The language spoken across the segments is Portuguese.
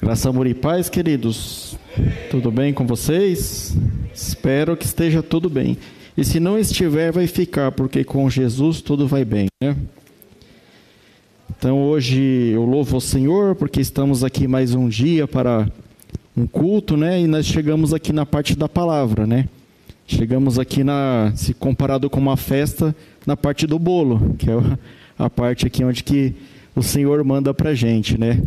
Graça, amor e paz, queridos. Tudo bem com vocês? Espero que esteja tudo bem. E se não estiver, vai ficar, porque com Jesus tudo vai bem, né? Então hoje eu louvo o Senhor porque estamos aqui mais um dia para um culto, né? E nós chegamos aqui na parte da palavra, né? Chegamos aqui na, se comparado com uma festa, na parte do bolo, que é a parte aqui onde que o Senhor manda para gente, né?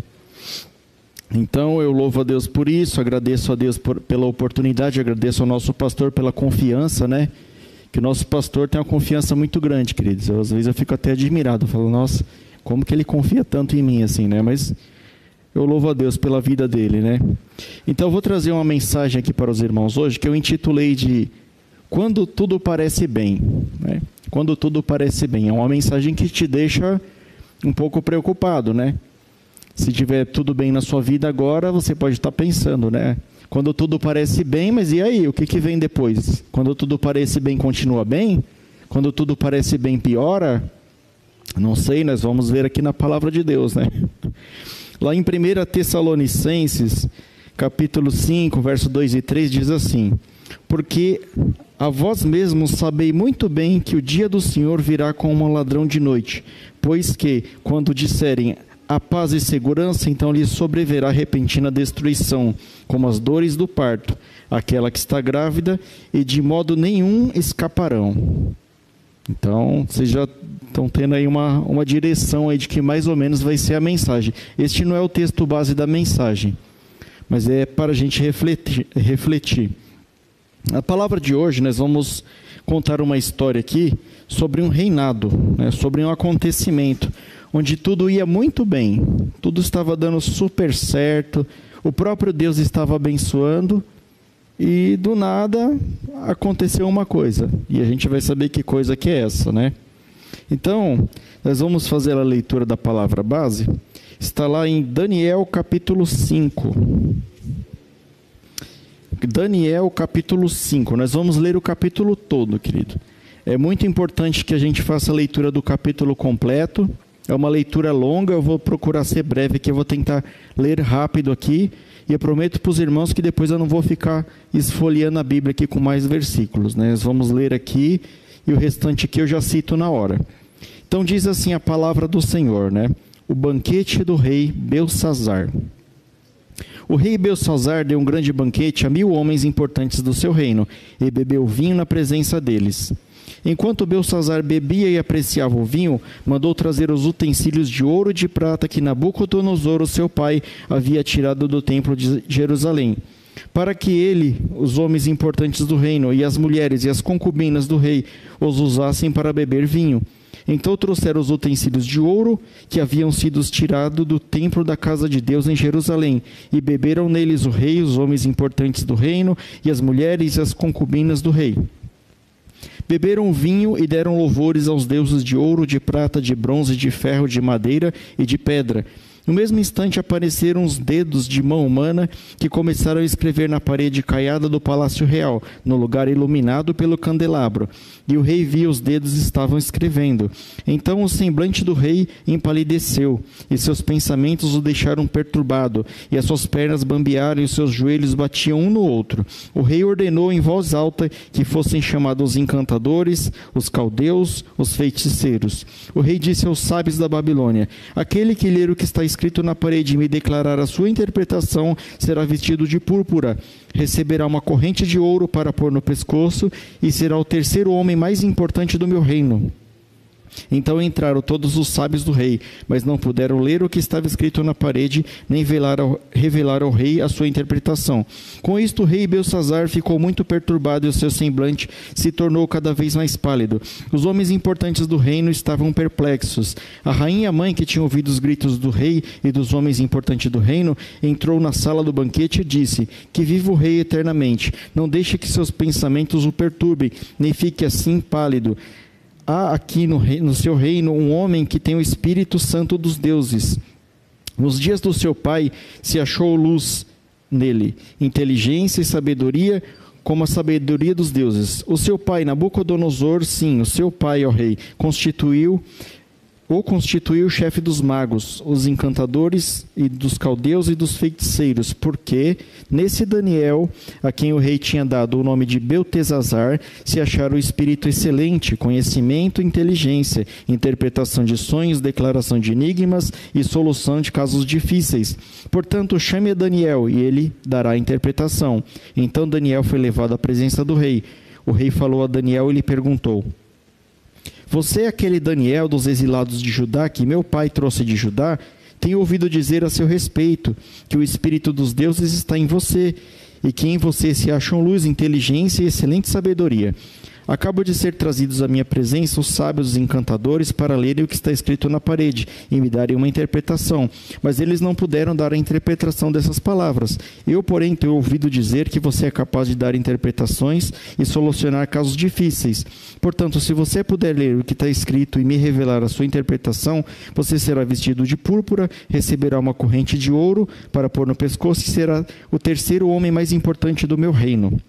Então eu louvo a Deus por isso, agradeço a Deus por, pela oportunidade, agradeço ao nosso pastor pela confiança, né? Que o nosso pastor tem uma confiança muito grande, queridos. Eu, às vezes eu fico até admirado, falo, nossa, como que ele confia tanto em mim assim, né? Mas eu louvo a Deus pela vida dele, né? Então eu vou trazer uma mensagem aqui para os irmãos hoje que eu intitulei de Quando tudo parece bem, né? Quando tudo parece bem. É uma mensagem que te deixa um pouco preocupado, né? Se tiver tudo bem na sua vida agora, você pode estar pensando, né? Quando tudo parece bem, mas e aí? O que, que vem depois? Quando tudo parece bem, continua bem? Quando tudo parece bem, piora? Não sei, nós vamos ver aqui na palavra de Deus, né? Lá em 1 Tessalonicenses, capítulo 5, verso 2 e 3, diz assim: Porque a vós mesmos sabei muito bem que o dia do Senhor virá como um ladrão de noite, pois que, quando disserem a paz e segurança, então lhe sobreverá repentina destruição, como as dores do parto, aquela que está grávida, e de modo nenhum escaparão. Então, vocês já estão tendo aí uma, uma direção aí de que mais ou menos vai ser a mensagem. Este não é o texto base da mensagem, mas é para a gente refletir. refletir. A palavra de hoje, nós vamos contar uma história aqui sobre um reinado, né, sobre um acontecimento onde tudo ia muito bem, tudo estava dando super certo, o próprio Deus estava abençoando e do nada aconteceu uma coisa e a gente vai saber que coisa que é essa, né? Então, nós vamos fazer a leitura da palavra base. Está lá em Daniel capítulo 5. Daniel capítulo 5. Nós vamos ler o capítulo todo, querido. É muito importante que a gente faça a leitura do capítulo completo é uma leitura longa, eu vou procurar ser breve aqui, eu vou tentar ler rápido aqui. E eu prometo para os irmãos que depois eu não vou ficar esfoliando a Bíblia aqui com mais versículos. Né? Nós vamos ler aqui e o restante aqui eu já cito na hora. Então diz assim a palavra do Senhor, né? O banquete do rei Belsazar. O rei Belsazar deu um grande banquete a mil homens importantes do seu reino e bebeu vinho na presença deles. Enquanto Belsazar bebia e apreciava o vinho, mandou trazer os utensílios de ouro e de prata que Nabucodonosor, seu pai, havia tirado do templo de Jerusalém para que ele, os homens importantes do reino, e as mulheres e as concubinas do rei os usassem para beber vinho. Então trouxeram os utensílios de ouro que haviam sido tirados do templo da casa de Deus em Jerusalém, e beberam neles o rei, os homens importantes do reino, e as mulheres e as concubinas do rei. Beberam vinho e deram louvores aos deuses de ouro, de prata, de bronze, de ferro, de madeira e de pedra no mesmo instante apareceram os dedos de mão humana que começaram a escrever na parede caiada do palácio real, no lugar iluminado pelo candelabro. E o rei viu os dedos estavam escrevendo. Então o semblante do rei empalideceu, e seus pensamentos o deixaram perturbado, e as suas pernas bambearam e os seus joelhos batiam um no outro. O rei ordenou em voz alta que fossem chamados os encantadores, os caldeus, os feiticeiros. O rei disse aos sábios da Babilônia: Aquele que ler o que está escrito na parede e me declarar a sua interpretação, será vestido de púrpura, receberá uma corrente de ouro para pôr no pescoço e será o terceiro homem mais importante do meu reino. Então entraram todos os sábios do rei, mas não puderam ler o que estava escrito na parede, nem revelar ao rei a sua interpretação. Com isto, o rei Belsazar ficou muito perturbado e o seu semblante se tornou cada vez mais pálido. Os homens importantes do reino estavam perplexos. A rainha mãe, que tinha ouvido os gritos do rei e dos homens importantes do reino, entrou na sala do banquete e disse: Que viva o rei eternamente. Não deixe que seus pensamentos o perturbem, nem fique assim pálido há aqui no, rei, no seu reino um homem que tem o Espírito Santo dos deuses. Nos dias do seu pai se achou luz nele, inteligência e sabedoria, como a sabedoria dos deuses. O seu pai, Nabucodonosor, sim, o seu pai, ó rei, constituiu ou constituiu o chefe dos magos, os encantadores e dos caldeus e dos feiticeiros, porque nesse Daniel, a quem o rei tinha dado o nome de Beltesazar, se achara o espírito excelente, conhecimento, inteligência, interpretação de sonhos, declaração de enigmas e solução de casos difíceis. Portanto, chame a Daniel e ele dará a interpretação. Então Daniel foi levado à presença do rei. O rei falou a Daniel e lhe perguntou: você é aquele Daniel dos exilados de Judá que meu pai trouxe de Judá? Tenho ouvido dizer a seu respeito que o Espírito dos deuses está em você e que em você se acham luz, inteligência e excelente sabedoria. Acabo de ser trazidos à minha presença os sábios encantadores para lerem o que está escrito na parede e me darem uma interpretação, mas eles não puderam dar a interpretação dessas palavras. Eu, porém, tenho ouvido dizer que você é capaz de dar interpretações e solucionar casos difíceis. Portanto, se você puder ler o que está escrito e me revelar a sua interpretação, você será vestido de púrpura, receberá uma corrente de ouro para pôr no pescoço e será o terceiro homem mais importante do meu reino.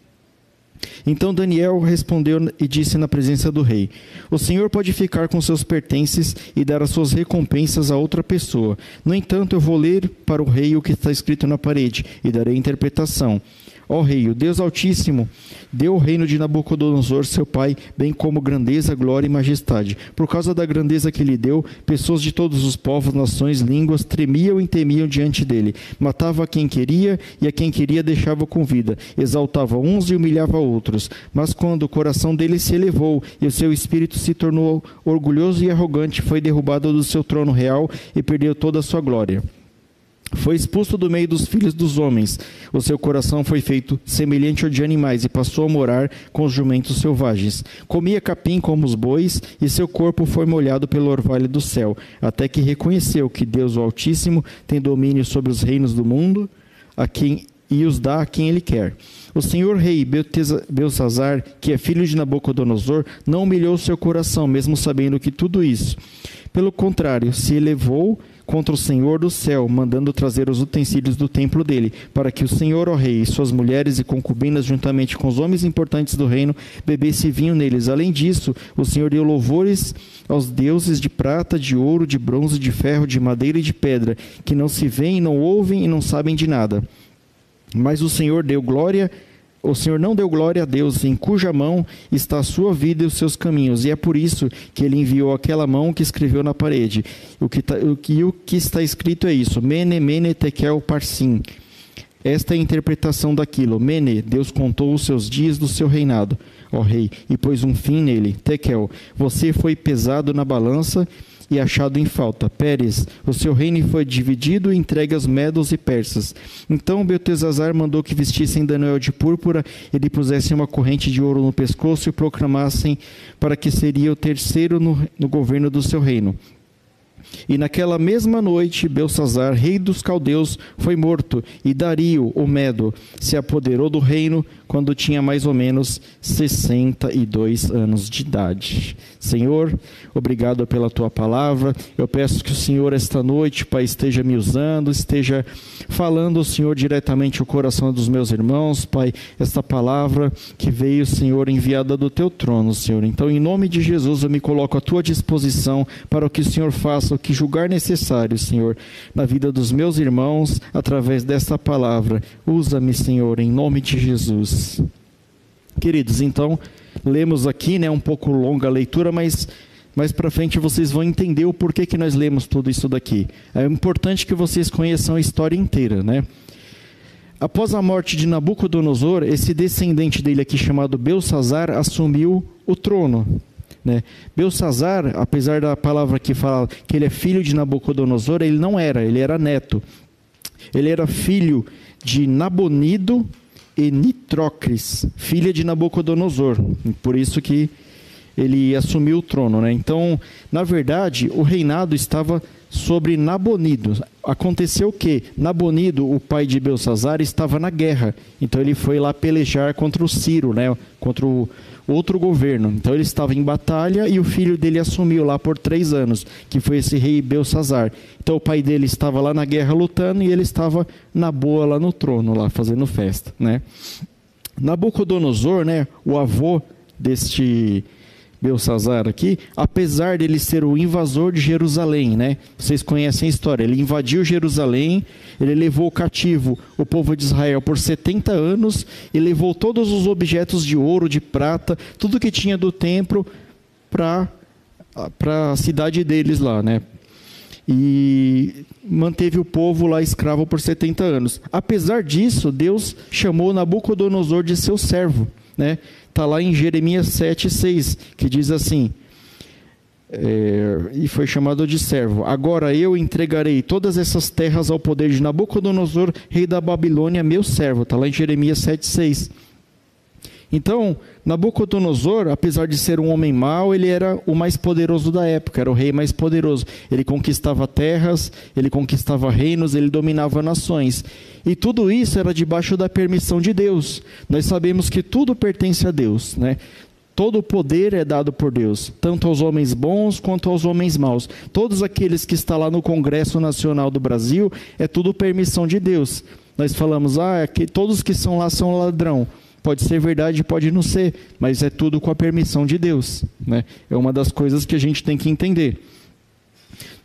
Então Daniel respondeu e disse na presença do rei: O senhor pode ficar com seus pertences e dar as suas recompensas a outra pessoa. No entanto, eu vou ler para o rei o que está escrito na parede e darei interpretação. Ó Rei, o Deus Altíssimo deu o reino de Nabucodonosor, seu pai, bem como grandeza, glória e majestade. Por causa da grandeza que lhe deu, pessoas de todos os povos, nações, línguas tremiam e temiam diante dele. Matava a quem queria e a quem queria deixava com vida. Exaltava uns e humilhava outros. Mas quando o coração dele se elevou e o seu espírito se tornou orgulhoso e arrogante, foi derrubado do seu trono real e perdeu toda a sua glória. Foi expulso do meio dos filhos dos homens. O seu coração foi feito semelhante ao de animais e passou a morar com os jumentos selvagens. Comia capim como os bois e seu corpo foi molhado pelo orvalho do céu, até que reconheceu que Deus o Altíssimo tem domínio sobre os reinos do mundo, a quem e os dá a quem ele quer. O senhor rei Belsazar, que é filho de Nabucodonosor, não humilhou seu coração, mesmo sabendo que tudo isso. Pelo contrário, se elevou contra o Senhor do céu, mandando trazer os utensílios do templo dele, para que o Senhor, ó rei, suas mulheres e concubinas, juntamente com os homens importantes do reino, bebesse vinho neles. Além disso, o Senhor deu louvores aos deuses de prata, de ouro, de bronze, de ferro, de madeira e de pedra, que não se veem, não ouvem e não sabem de nada. Mas o Senhor deu glória o Senhor não deu glória a Deus, em cuja mão está a sua vida e os seus caminhos, e é por isso que ele enviou aquela mão que escreveu na parede. O que, tá, o, o que está escrito é isso: Mene, Mene, Tekel, Parsim. Esta é a interpretação daquilo. Mene, Deus contou os seus dias do seu reinado, ó rei, e pôs um fim nele. Tekel, você foi pesado na balança e achado em falta. Pérez, o seu reino foi dividido e entregue aos medos e persas. Então Beltesazar mandou que vestissem Daniel de púrpura e lhe pusessem uma corrente de ouro no pescoço e proclamassem para que seria o terceiro no, no governo do seu reino. E naquela mesma noite, Belsazar, rei dos caldeus, foi morto, e Dario, o Medo, se apoderou do reino quando tinha mais ou menos 62 anos de idade. Senhor, obrigado pela tua palavra. Eu peço que o Senhor, esta noite, Pai, esteja me usando, esteja falando, Senhor, diretamente o coração dos meus irmãos, Pai, esta palavra que veio, Senhor, enviada do teu trono, Senhor. Então, em nome de Jesus, eu me coloco à tua disposição para o que o Senhor faça, o que julgar necessário, Senhor, na vida dos meus irmãos, através desta palavra. Usa-me, Senhor, em nome de Jesus. Queridos, então, lemos aqui, né, um pouco longa a leitura, mas mais para frente vocês vão entender o porquê que nós lemos tudo isso daqui. É importante que vocês conheçam a história inteira, né? Após a morte de Nabucodonosor, esse descendente dele aqui chamado Belsazar assumiu o trono. Né? Belsazar, apesar da palavra que fala que ele é filho de Nabucodonosor, ele não era, ele era neto. Ele era filho de Nabonido e Nitrócris, filha de Nabucodonosor. Por isso que ele assumiu o trono. Né? Então, na verdade, o reinado estava sobre Nabonido. Aconteceu que Nabonido, o pai de Belsazar, estava na guerra. Então ele foi lá pelejar contra o Ciro, né? contra o outro governo. Então ele estava em batalha e o filho dele assumiu lá por três anos, que foi esse rei Belsazar. Então o pai dele estava lá na guerra lutando e ele estava na boa lá no trono, lá fazendo festa. Né? Nabucodonosor, né, o avô deste Belsazar aqui, apesar dele ser o invasor de Jerusalém, né? Vocês conhecem a história. Ele invadiu Jerusalém, ele levou cativo o povo de Israel por 70 anos e levou todos os objetos de ouro, de prata, tudo que tinha do templo para para a cidade deles lá, né? E manteve o povo lá escravo por 70 anos. Apesar disso, Deus chamou Nabucodonosor de seu servo, né? Está lá em Jeremias 7, 6, que diz assim: é, e foi chamado de servo. Agora eu entregarei todas essas terras ao poder de Nabucodonosor, rei da Babilônia, meu servo. Está lá em Jeremias 7, 6. Então, Nabucodonosor, apesar de ser um homem mau, ele era o mais poderoso da época, era o rei mais poderoso. Ele conquistava terras, ele conquistava reinos, ele dominava nações. E tudo isso era debaixo da permissão de Deus. Nós sabemos que tudo pertence a Deus, né? Todo o poder é dado por Deus, tanto aos homens bons quanto aos homens maus. Todos aqueles que estão lá no Congresso Nacional do Brasil, é tudo permissão de Deus. Nós falamos, ah, é que todos que são lá são ladrão. Pode ser verdade, pode não ser, mas é tudo com a permissão de Deus. Né? É uma das coisas que a gente tem que entender.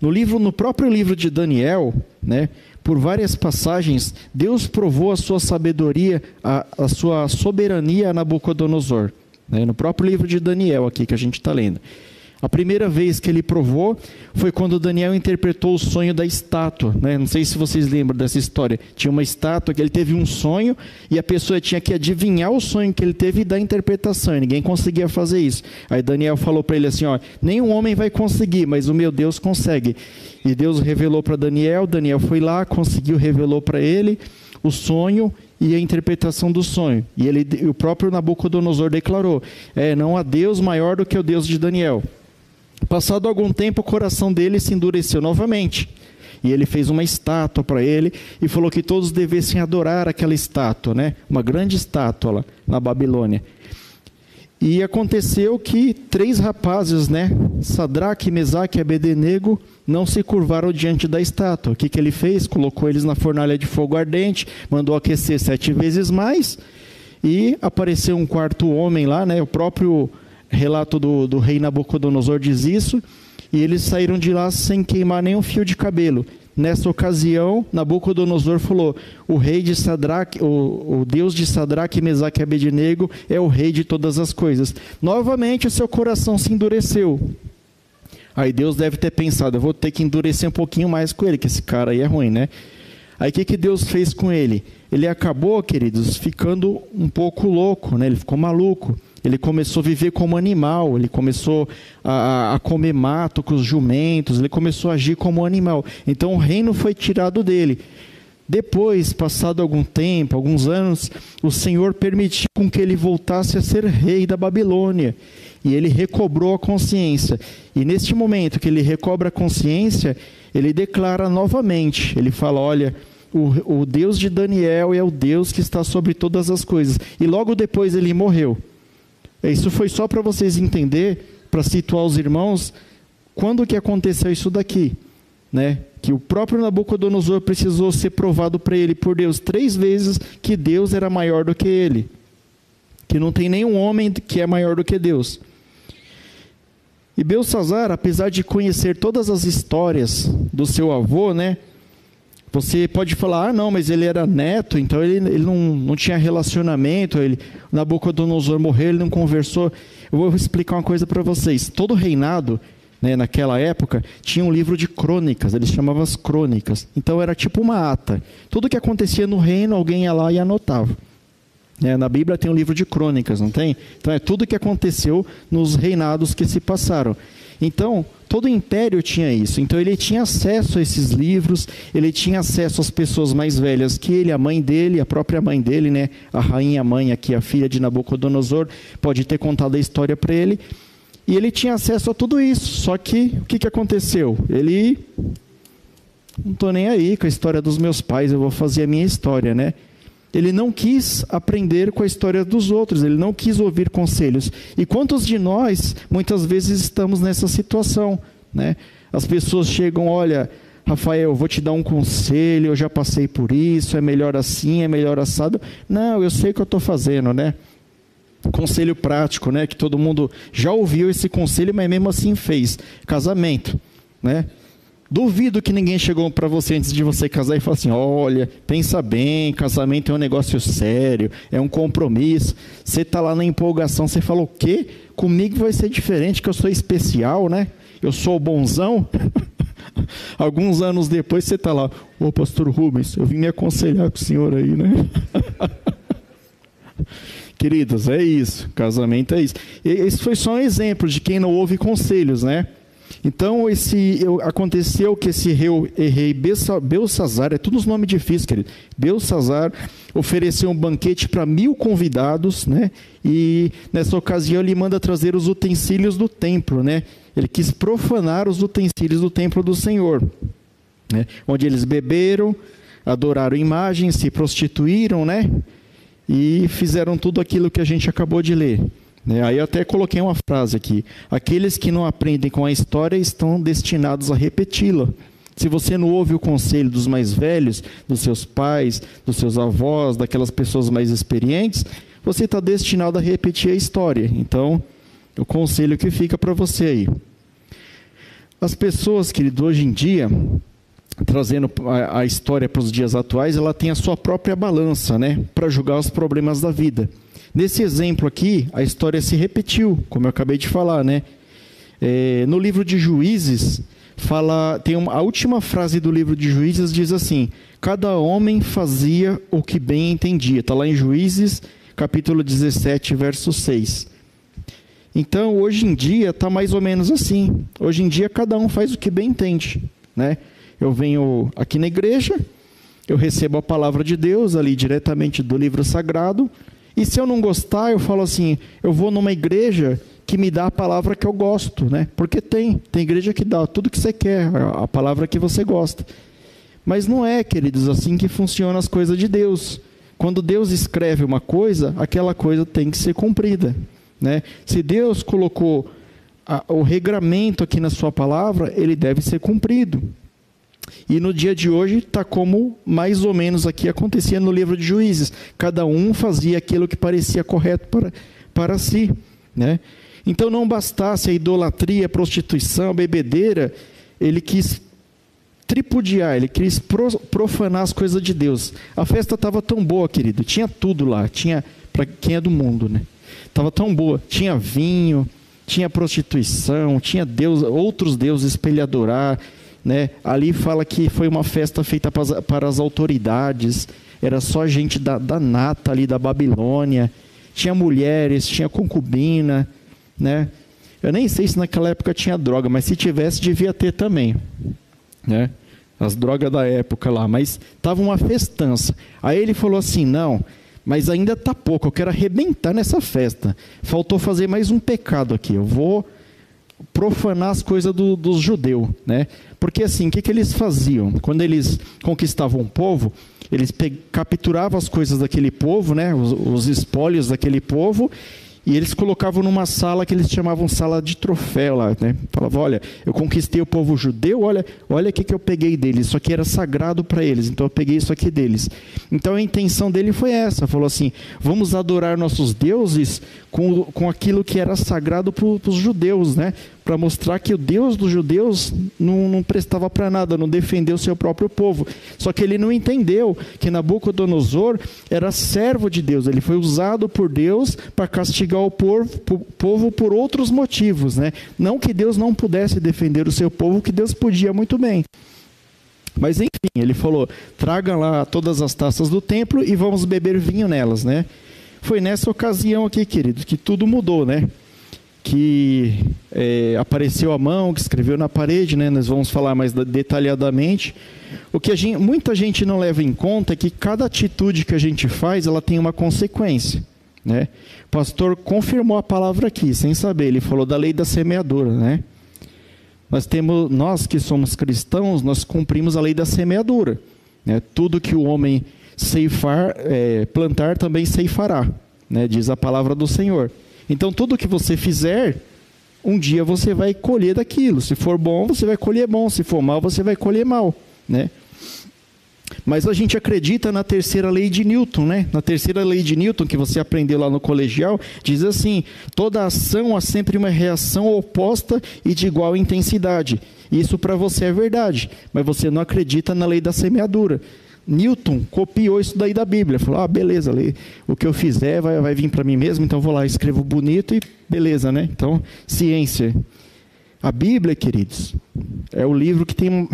No livro, no próprio livro de Daniel, né, por várias passagens, Deus provou a sua sabedoria, a, a sua soberania a Nabucodonosor. Né, no próprio livro de Daniel aqui que a gente está lendo. A primeira vez que ele provou foi quando Daniel interpretou o sonho da estátua. Né? Não sei se vocês lembram dessa história. Tinha uma estátua que ele teve um sonho e a pessoa tinha que adivinhar o sonho que ele teve e dar a interpretação. E ninguém conseguia fazer isso. Aí Daniel falou para ele assim: ó, nenhum homem vai conseguir, mas o meu Deus consegue. E Deus revelou para Daniel. Daniel foi lá, conseguiu, revelou para ele o sonho e a interpretação do sonho. E ele, o próprio Nabucodonosor declarou: é, não há Deus maior do que o Deus de Daniel. Passado algum tempo, o coração dele se endureceu novamente. E ele fez uma estátua para ele e falou que todos devessem adorar aquela estátua, né? Uma grande estátua lá na Babilônia. E aconteceu que três rapazes, né? Sadraque, Mesaque e Abednego não se curvaram diante da estátua. O que, que ele fez? Colocou eles na fornalha de fogo ardente, mandou aquecer sete vezes mais e apareceu um quarto homem lá, né? O próprio relato do, do rei Nabucodonosor diz isso, e eles saíram de lá sem queimar nenhum fio de cabelo. Nessa ocasião, Nabucodonosor falou: O rei de Sadraque, o, o Deus de Sadraque, Mesaque e Abednego é o rei de todas as coisas. Novamente o seu coração se endureceu. Aí Deus deve ter pensado: Eu vou ter que endurecer um pouquinho mais com ele, que esse cara aí é ruim, né? Aí o que, que Deus fez com ele? Ele acabou, queridos, ficando um pouco louco, né? Ele ficou maluco. Ele começou a viver como animal, ele começou a, a, comer mato com os jumentos, ele começou a agir como animal. Então o reino foi tirado dele. Depois, passado algum tempo, alguns anos, o Senhor permitiu com que ele voltasse a ser rei da Babilônia. E ele recobrou a consciência. E neste momento que ele recobra a consciência, ele declara novamente: ele fala, olha. O, o Deus de Daniel é o Deus que está sobre todas as coisas. E logo depois ele morreu. Isso foi só para vocês entender, para situar os irmãos, quando que aconteceu isso daqui, né? Que o próprio Nabucodonosor precisou ser provado para ele por Deus três vezes que Deus era maior do que ele, que não tem nenhum homem que é maior do que Deus. E Belsazar, apesar de conhecer todas as histórias do seu avô, né? Você pode falar, ah, não, mas ele era neto, então ele, ele não, não tinha relacionamento, ele, Nabucodonosor morreu, ele não conversou. Eu vou explicar uma coisa para vocês. Todo reinado, né, naquela época, tinha um livro de crônicas, eles chamavam as crônicas. Então era tipo uma ata. Tudo que acontecia no reino, alguém ia lá e anotava. É, na Bíblia tem um livro de crônicas, não tem? Então é tudo que aconteceu nos reinados que se passaram. Então, todo o império tinha isso. Então, ele tinha acesso a esses livros, ele tinha acesso às pessoas mais velhas que ele, a mãe dele, a própria mãe dele, né? a rainha mãe aqui, a filha de Nabucodonosor, pode ter contado a história para ele. E ele tinha acesso a tudo isso. Só que, o que, que aconteceu? Ele. Não estou nem aí com a história dos meus pais, eu vou fazer a minha história, né? Ele não quis aprender com a história dos outros, ele não quis ouvir conselhos. E quantos de nós, muitas vezes, estamos nessa situação? Né? As pessoas chegam, olha, Rafael, vou te dar um conselho, eu já passei por isso, é melhor assim, é melhor assado. Não, eu sei o que eu estou fazendo, né? conselho prático, né? Que todo mundo já ouviu esse conselho, mas mesmo assim fez. Casamento, né? Duvido que ninguém chegou para você antes de você casar e falou assim: olha, pensa bem, casamento é um negócio sério, é um compromisso. Você está lá na empolgação, você fala o quê? Comigo vai ser diferente, que eu sou especial, né? Eu sou bonzão. Alguns anos depois você está lá, ô pastor Rubens, eu vim me aconselhar com o senhor aí, né? Queridos, é isso, casamento é isso. Esse foi só um exemplo de quem não ouve conselhos, né? Então, esse, aconteceu que esse rei, rei Belsazar, é tudo os nomes difíceis, querido. Belsazar ofereceu um banquete para mil convidados, né? E nessa ocasião ele manda trazer os utensílios do templo, né? Ele quis profanar os utensílios do templo do Senhor, né? Onde eles beberam, adoraram imagens, se prostituíram, né? E fizeram tudo aquilo que a gente acabou de ler. Né? Aí eu até coloquei uma frase aqui: aqueles que não aprendem com a história estão destinados a repeti-la. Se você não ouve o conselho dos mais velhos, dos seus pais, dos seus avós, daquelas pessoas mais experientes, você está destinado a repetir a história. Então, o conselho que fica para você aí. As pessoas, querido, hoje em dia, trazendo a, a história para os dias atuais, ela tem a sua própria balança, né, para julgar os problemas da vida. Nesse exemplo aqui, a história se repetiu, como eu acabei de falar, né? É, no livro de Juízes, fala, tem uma, a última frase do livro de Juízes diz assim: cada homem fazia o que bem entendia. Está lá em Juízes, capítulo 17, verso 6. Então, hoje em dia, está mais ou menos assim. Hoje em dia, cada um faz o que bem entende. Né? Eu venho aqui na igreja, eu recebo a palavra de Deus ali diretamente do livro sagrado, e se eu não gostar, eu falo assim, eu vou numa igreja que me dá a palavra que eu gosto, né? Porque tem, tem igreja que dá tudo que você quer, a palavra que você gosta. Mas não é, queridos, assim que funcionam as coisas de Deus. Quando Deus escreve uma coisa, aquela coisa tem que ser cumprida, né? Se Deus colocou a, o regramento aqui na sua palavra, ele deve ser cumprido. E no dia de hoje está como mais ou menos aqui acontecia no livro de Juízes. Cada um fazia aquilo que parecia correto para, para si. Né? Então não bastasse a idolatria, a prostituição, a bebedeira, ele quis tripudiar, ele quis profanar as coisas de Deus. A festa estava tão boa, querido, tinha tudo lá, tinha para quem é do mundo, né? Estava tão boa, tinha vinho, tinha prostituição, tinha Deus, outros deuses para ele adorar, né? Ali fala que foi uma festa feita para as autoridades, era só gente da, da nata ali da Babilônia, tinha mulheres, tinha concubina, né? Eu nem sei se naquela época tinha droga, mas se tivesse devia ter também, né? As drogas da época lá, mas tava uma festança. Aí ele falou assim: "Não, mas ainda tá pouco, eu quero arrebentar nessa festa. Faltou fazer mais um pecado aqui. Eu vou profanar as coisas do, dos judeus, né? Porque assim, o que, que eles faziam? Quando eles conquistavam um povo, eles capturavam as coisas daquele povo, né? Os, os espólios daquele povo e eles colocavam numa sala que eles chamavam sala de troféu lá, né? Falava, olha, eu conquistei o povo judeu, olha, olha o que, que eu peguei deles. Isso aqui era sagrado para eles, então eu peguei isso aqui deles. Então a intenção dele foi essa, falou assim, vamos adorar nossos deuses com, com aquilo que era sagrado para os judeus, né? Para mostrar que o Deus dos judeus não, não prestava para nada, não defendeu seu próprio povo. Só que ele não entendeu que Nabucodonosor era servo de Deus, ele foi usado por Deus para castigar o povo, povo por outros motivos. Né? Não que Deus não pudesse defender o seu povo, que Deus podia muito bem. Mas enfim, ele falou: traga lá todas as taças do templo e vamos beber vinho nelas, né? Foi nessa ocasião aqui, queridos, que tudo mudou, né? Que é, apareceu a mão, que escreveu na parede, né? nós vamos falar mais detalhadamente. O que gente, muita gente não leva em conta é que cada atitude que a gente faz, ela tem uma consequência. Né? O pastor confirmou a palavra aqui, sem saber, ele falou da lei da semeadura. Né? Nós, temos, nós que somos cristãos, nós cumprimos a lei da semeadura. Né? Tudo que o homem ceifar, é, plantar também ceifará, né? diz a palavra do Senhor. Então, tudo que você fizer, um dia você vai colher daquilo. Se for bom, você vai colher bom. Se for mal, você vai colher mal. Né? Mas a gente acredita na terceira lei de Newton, né? Na terceira lei de Newton, que você aprendeu lá no colegial, diz assim: toda ação há sempre uma reação oposta e de igual intensidade. Isso para você é verdade, mas você não acredita na lei da semeadura. Newton copiou isso daí da Bíblia. Falou: ah, beleza, o que eu fizer vai, vai vir para mim mesmo, então vou lá, escrevo bonito e beleza, né? Então, ciência. A Bíblia, queridos, é o livro que tem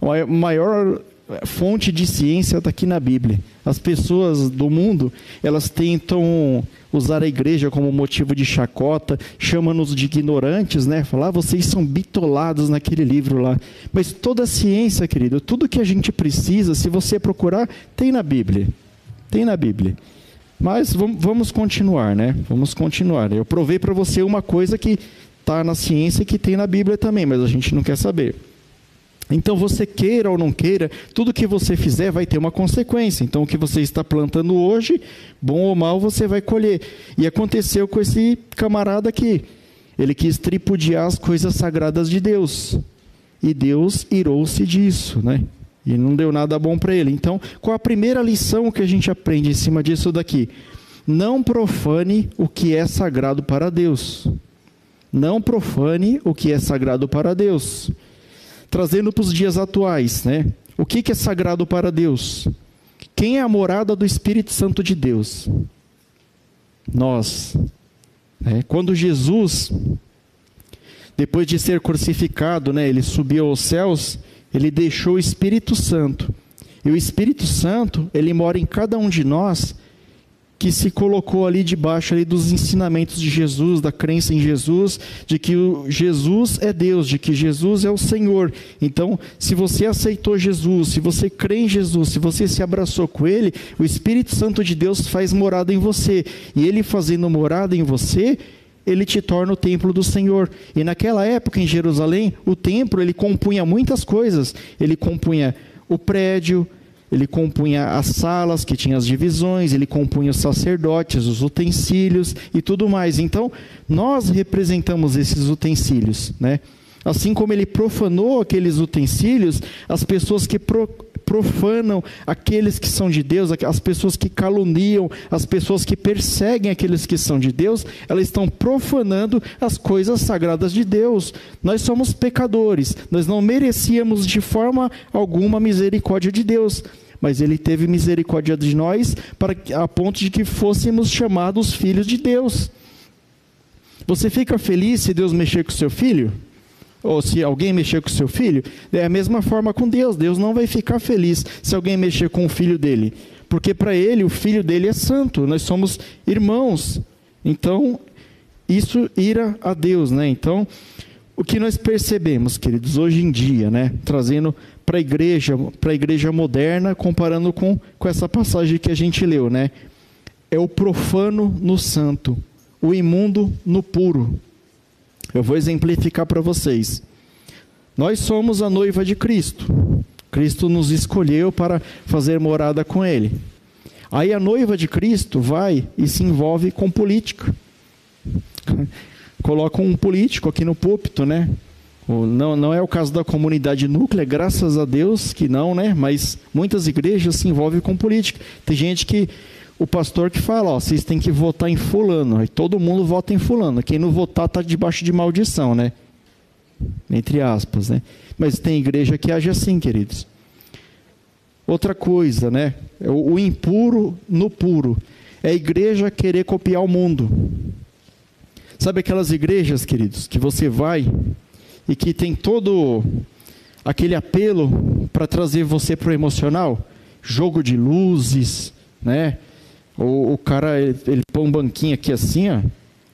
a maior fonte de ciência está aqui na Bíblia. As pessoas do mundo, elas tentam usar a igreja como motivo de chacota, chamam-nos de ignorantes, né? Falar, ah, vocês são bitolados naquele livro lá. Mas toda a ciência, querido, tudo que a gente precisa, se você procurar, tem na Bíblia. Tem na Bíblia. Mas vamos continuar, né? Vamos continuar. Eu provei para você uma coisa que está na ciência e que tem na Bíblia também, mas a gente não quer saber. Então, você queira ou não queira, tudo que você fizer vai ter uma consequência. Então, o que você está plantando hoje, bom ou mal, você vai colher. E aconteceu com esse camarada aqui. Ele quis tripudiar as coisas sagradas de Deus. E Deus irou-se disso, né? E não deu nada bom para ele. Então, qual a primeira lição que a gente aprende em cima disso daqui? Não profane o que é sagrado para Deus. Não profane o que é sagrado para Deus trazendo para os dias atuais, né? O que, que é sagrado para Deus? Quem é a morada do Espírito Santo de Deus? Nós. Né? Quando Jesus, depois de ser crucificado, né, ele subiu aos céus, ele deixou o Espírito Santo. E o Espírito Santo, ele mora em cada um de nós que se colocou ali debaixo ali dos ensinamentos de Jesus, da crença em Jesus, de que Jesus é Deus, de que Jesus é o Senhor. Então, se você aceitou Jesus, se você crê em Jesus, se você se abraçou com Ele, o Espírito Santo de Deus faz morada em você. E Ele fazendo morada em você, ele te torna o templo do Senhor. E naquela época em Jerusalém, o templo ele compunha muitas coisas. Ele compunha o prédio, ele compunha as salas que tinham as divisões, ele compunha os sacerdotes, os utensílios e tudo mais. Então, nós representamos esses utensílios, né? Assim como ele profanou aqueles utensílios, as pessoas que pro, profanam aqueles que são de Deus, as pessoas que caluniam, as pessoas que perseguem aqueles que são de Deus, elas estão profanando as coisas sagradas de Deus. Nós somos pecadores, nós não merecíamos de forma alguma a misericórdia de Deus mas ele teve misericórdia de nós para a ponto de que fôssemos chamados filhos de Deus. Você fica feliz se Deus mexer com seu filho? Ou se alguém mexer com seu filho? É a mesma forma com Deus. Deus não vai ficar feliz se alguém mexer com o filho dele. Porque para ele, o filho dele é santo. Nós somos irmãos. Então, isso ira a Deus, né? Então, o que nós percebemos, queridos, hoje em dia, né? Trazendo para a igreja, para a igreja moderna, comparando com, com essa passagem que a gente leu, né? É o profano no santo, o imundo no puro. Eu vou exemplificar para vocês. Nós somos a noiva de Cristo. Cristo nos escolheu para fazer morada com Ele. Aí a noiva de Cristo vai e se envolve com política. Coloca um político aqui no púlpito, né? Não, não é o caso da comunidade núclea, graças a Deus que não, né? Mas muitas igrejas se envolvem com política. Tem gente que o pastor que fala, ó, vocês têm que votar em fulano, aí todo mundo vota em fulano. Quem não votar está debaixo de maldição, né? Entre aspas, né? Mas tem igreja que age assim, queridos. Outra coisa, né? É o impuro no puro. É a igreja querer copiar o mundo. Sabe aquelas igrejas, queridos, que você vai e que tem todo aquele apelo para trazer você para o emocional, jogo de luzes, né? O, o cara ele, ele põe um banquinho aqui assim, ó,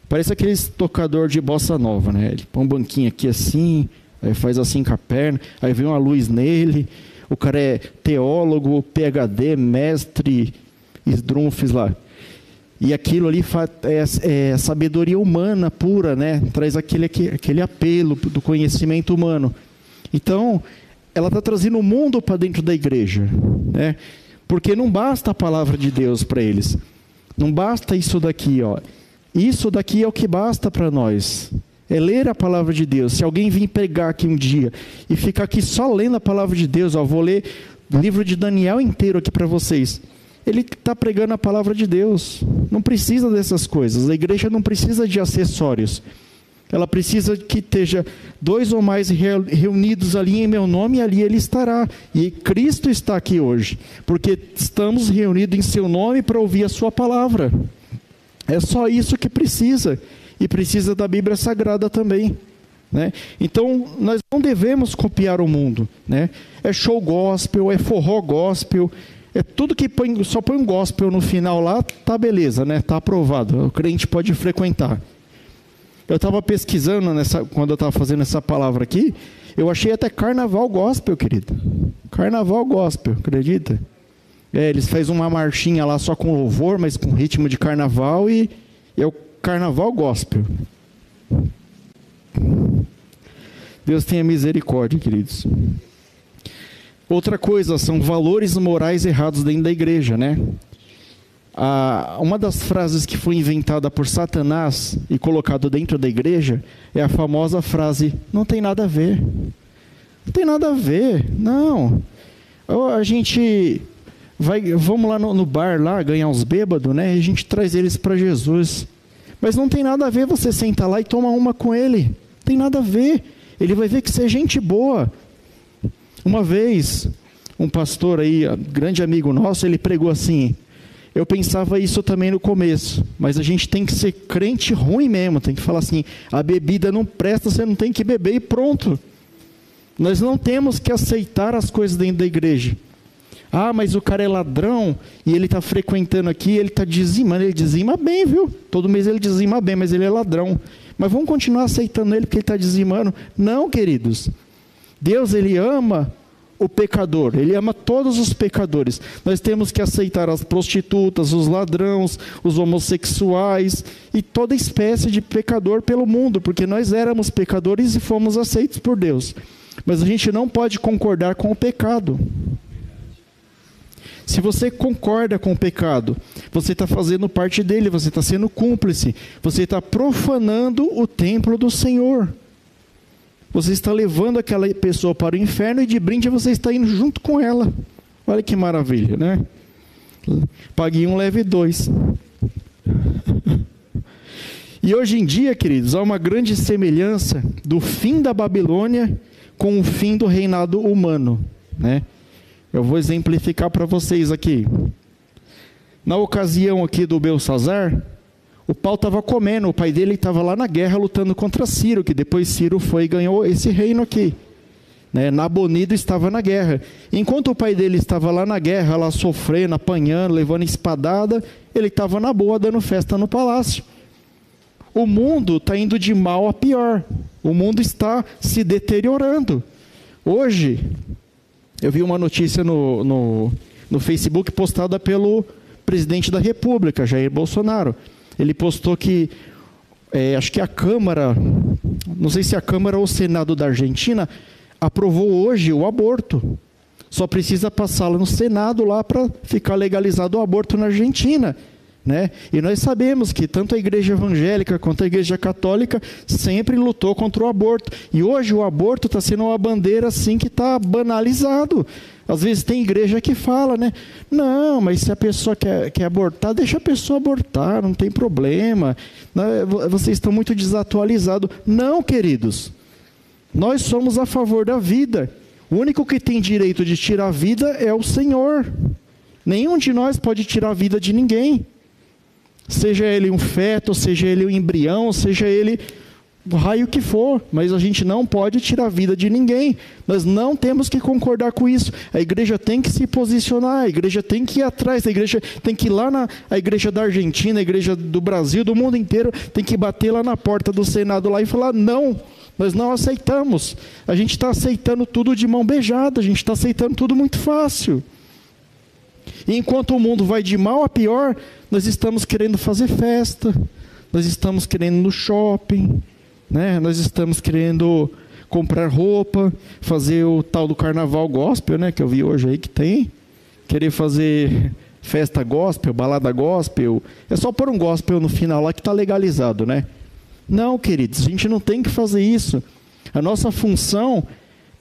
parece aqueles tocador de bossa nova, né? Ele põe um banquinho aqui assim, aí faz assim com a perna, aí vem uma luz nele. O cara é teólogo, PhD, mestre, esdrunfes lá. E aquilo ali é, é, sabedoria humana pura, né? Traz aquele, aquele apelo do conhecimento humano. Então, ela está trazendo o mundo para dentro da igreja, né? Porque não basta a palavra de Deus para eles. Não basta isso daqui, ó. Isso daqui é o que basta para nós. É ler a palavra de Deus. Se alguém vir pregar aqui um dia e ficar aqui só lendo a palavra de Deus, ó, vou ler livro de Daniel inteiro aqui para vocês. Ele está pregando a palavra de Deus. Não precisa dessas coisas. A igreja não precisa de acessórios. Ela precisa que esteja dois ou mais reunidos ali em meu nome e ali ele estará. E Cristo está aqui hoje, porque estamos reunidos em seu nome para ouvir a sua palavra. É só isso que precisa. E precisa da Bíblia Sagrada também. Né? Então, nós não devemos copiar o mundo. Né? É show gospel, é forró gospel, é tudo que põe, só põe um gospel no final lá, tá beleza, né? Tá aprovado. O crente pode frequentar. Eu estava pesquisando nessa, quando eu estava fazendo essa palavra aqui, eu achei até carnaval gospel, querido. Carnaval gospel, acredita? É, eles fazem uma marchinha lá só com louvor, mas com ritmo de carnaval e é o carnaval gospel. Deus tenha misericórdia, queridos. Outra coisa, são valores morais errados dentro da igreja, né? Ah, uma das frases que foi inventada por Satanás e colocado dentro da igreja é a famosa frase: não tem nada a ver. Não tem nada a ver, não. A gente vai, vamos lá no, no bar lá ganhar uns bêbados, né? E a gente traz eles para Jesus. Mas não tem nada a ver você sentar lá e tomar uma com ele. Não tem nada a ver. Ele vai ver que você é gente boa. Uma vez, um pastor aí, grande amigo nosso, ele pregou assim: eu pensava isso também no começo, mas a gente tem que ser crente ruim mesmo, tem que falar assim: a bebida não presta, você não tem que beber e pronto. Nós não temos que aceitar as coisas dentro da igreja. Ah, mas o cara é ladrão e ele está frequentando aqui, ele está dizimando, ele dizima bem, viu? Todo mês ele dizima bem, mas ele é ladrão. Mas vamos continuar aceitando ele porque ele está dizimando? Não, queridos. Deus, ele ama o pecador, ele ama todos os pecadores. Nós temos que aceitar as prostitutas, os ladrões, os homossexuais e toda espécie de pecador pelo mundo, porque nós éramos pecadores e fomos aceitos por Deus. Mas a gente não pode concordar com o pecado. Se você concorda com o pecado, você está fazendo parte dele, você está sendo cúmplice, você está profanando o templo do Senhor. Você está levando aquela pessoa para o inferno e de brinde você está indo junto com ela. Olha que maravilha, né? Pague um, leve dois. E hoje em dia, queridos, há uma grande semelhança do fim da Babilônia com o fim do reinado humano, né? Eu vou exemplificar para vocês aqui. Na ocasião aqui do Belsazar, o pau estava comendo, o pai dele estava lá na guerra lutando contra Ciro, que depois Ciro foi e ganhou esse reino aqui. Né? Nabonido estava na guerra. Enquanto o pai dele estava lá na guerra, lá sofrendo, apanhando, levando espadada, ele estava na boa dando festa no palácio. O mundo está indo de mal a pior. O mundo está se deteriorando. Hoje, eu vi uma notícia no, no, no Facebook postada pelo presidente da República, Jair Bolsonaro ele postou que, é, acho que a Câmara, não sei se a Câmara ou o Senado da Argentina, aprovou hoje o aborto. Só precisa passá-la no Senado lá para ficar legalizado o aborto na Argentina. Né? E nós sabemos que tanto a igreja evangélica quanto a igreja católica sempre lutou contra o aborto. E hoje o aborto está sendo uma bandeira assim que está banalizado. Às vezes tem igreja que fala, né? Não, mas se a pessoa quer, quer abortar, deixa a pessoa abortar, não tem problema. Né? Vocês estão muito desatualizados. Não, queridos. Nós somos a favor da vida. O único que tem direito de tirar a vida é o Senhor. Nenhum de nós pode tirar a vida de ninguém. Seja ele um feto, seja ele um embrião, seja ele raio que for, mas a gente não pode tirar a vida de ninguém. Nós não temos que concordar com isso. A igreja tem que se posicionar, a igreja tem que ir atrás, a igreja tem que ir lá na a igreja da Argentina, a igreja do Brasil, do mundo inteiro, tem que bater lá na porta do Senado lá e falar: não, nós não aceitamos. A gente está aceitando tudo de mão beijada, a gente está aceitando tudo muito fácil. E enquanto o mundo vai de mal a pior, nós estamos querendo fazer festa, nós estamos querendo ir no shopping, né? Nós estamos querendo comprar roupa, fazer o tal do carnaval gospel, né? Que eu vi hoje aí que tem. Querer fazer festa gospel, balada gospel. É só pôr um gospel no final lá que está legalizado, né? Não, queridos, a gente não tem que fazer isso. A nossa função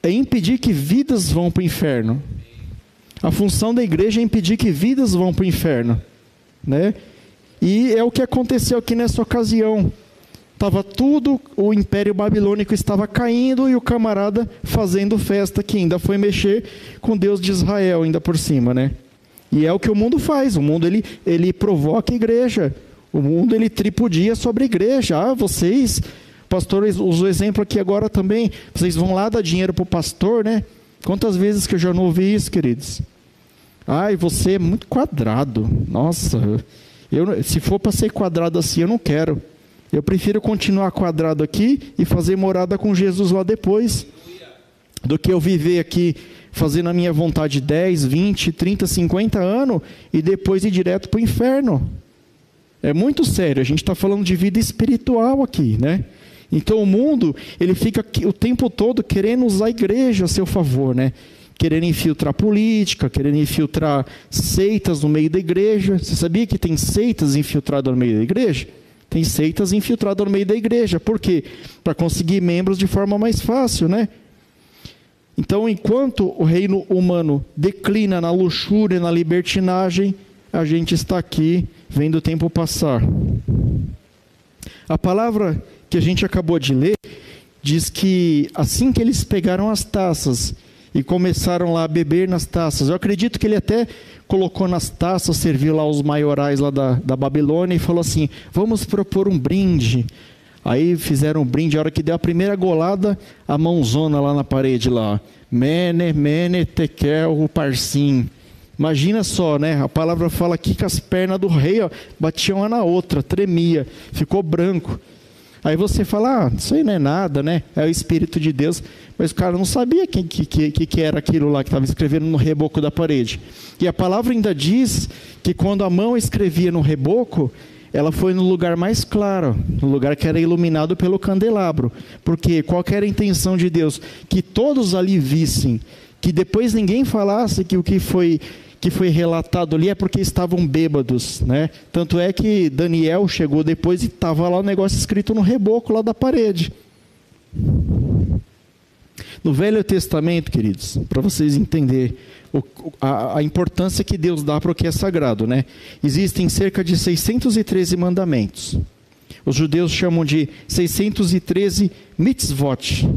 é impedir que vidas vão para o inferno. A função da igreja é impedir que vidas vão para o inferno, né? E é o que aconteceu aqui nessa ocasião. Tava tudo, o Império Babilônico estava caindo e o camarada fazendo festa que ainda foi mexer com Deus de Israel ainda por cima, né? E é o que o mundo faz. O mundo ele, ele provoca a igreja. O mundo ele tripudia sobre a igreja. Ah, vocês, pastores, uso o exemplo aqui agora também. Vocês vão lá dar dinheiro para o pastor, né? Quantas vezes que eu já não ouvi isso, queridos? Ai, você é muito quadrado. Nossa, eu, se for para ser quadrado assim, eu não quero. Eu prefiro continuar quadrado aqui e fazer morada com Jesus lá depois, do que eu viver aqui fazendo a minha vontade 10, 20, 30, 50 anos e depois ir direto para o inferno. É muito sério, a gente está falando de vida espiritual aqui, né? Então o mundo, ele fica o tempo todo querendo usar a igreja a seu favor, né? Querendo infiltrar política, querendo infiltrar seitas no meio da igreja. Você sabia que tem seitas infiltradas no meio da igreja? Tem seitas infiltradas no meio da igreja. Por quê? Para conseguir membros de forma mais fácil, né? Então, enquanto o reino humano declina na luxúria, na libertinagem, a gente está aqui vendo o tempo passar. A palavra que a gente acabou de ler diz que assim que eles pegaram as taças e começaram lá a beber nas taças, eu acredito que ele até colocou nas taças, serviu lá os maiorais lá da, da Babilônia e falou assim: vamos propor um brinde. Aí fizeram um brinde, a hora que deu a primeira golada, a mãozona lá na parede lá. Mene, mene, tekel, parsim. Imagina só, né? A palavra fala aqui que as pernas do rei ó, batiam uma na outra, tremia, ficou branco. Aí você fala, ah, isso aí não é nada, né? É o Espírito de Deus. Mas o cara não sabia quem que, que, que era aquilo lá que estava escrevendo no reboco da parede. E a palavra ainda diz que quando a mão escrevia no reboco, ela foi no lugar mais claro, no lugar que era iluminado pelo candelabro. Porque qual era a intenção de Deus? Que todos ali vissem, que depois ninguém falasse que o que foi que foi relatado ali é porque estavam bêbados, né? Tanto é que Daniel chegou depois e estava lá o negócio escrito no reboco lá da parede. No Velho Testamento, queridos, para vocês entenderem a, a, importância que Deus dá para o que é sagrado, né? Existem cerca de 613 mandamentos. Os judeus chamam de 613 mitzvot.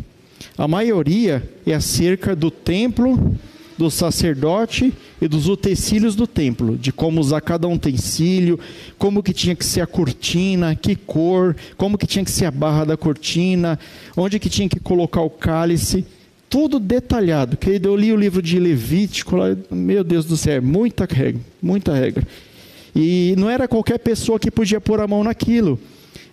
A maioria é acerca do templo do sacerdote e dos utensílios do templo, de como usar cada utensílio, como que tinha que ser a cortina, que cor, como que tinha que ser a barra da cortina, onde que tinha que colocar o cálice, tudo detalhado. Querido, eu li o livro de Levítico, lá, meu Deus do céu, muita regra, muita regra. E não era qualquer pessoa que podia pôr a mão naquilo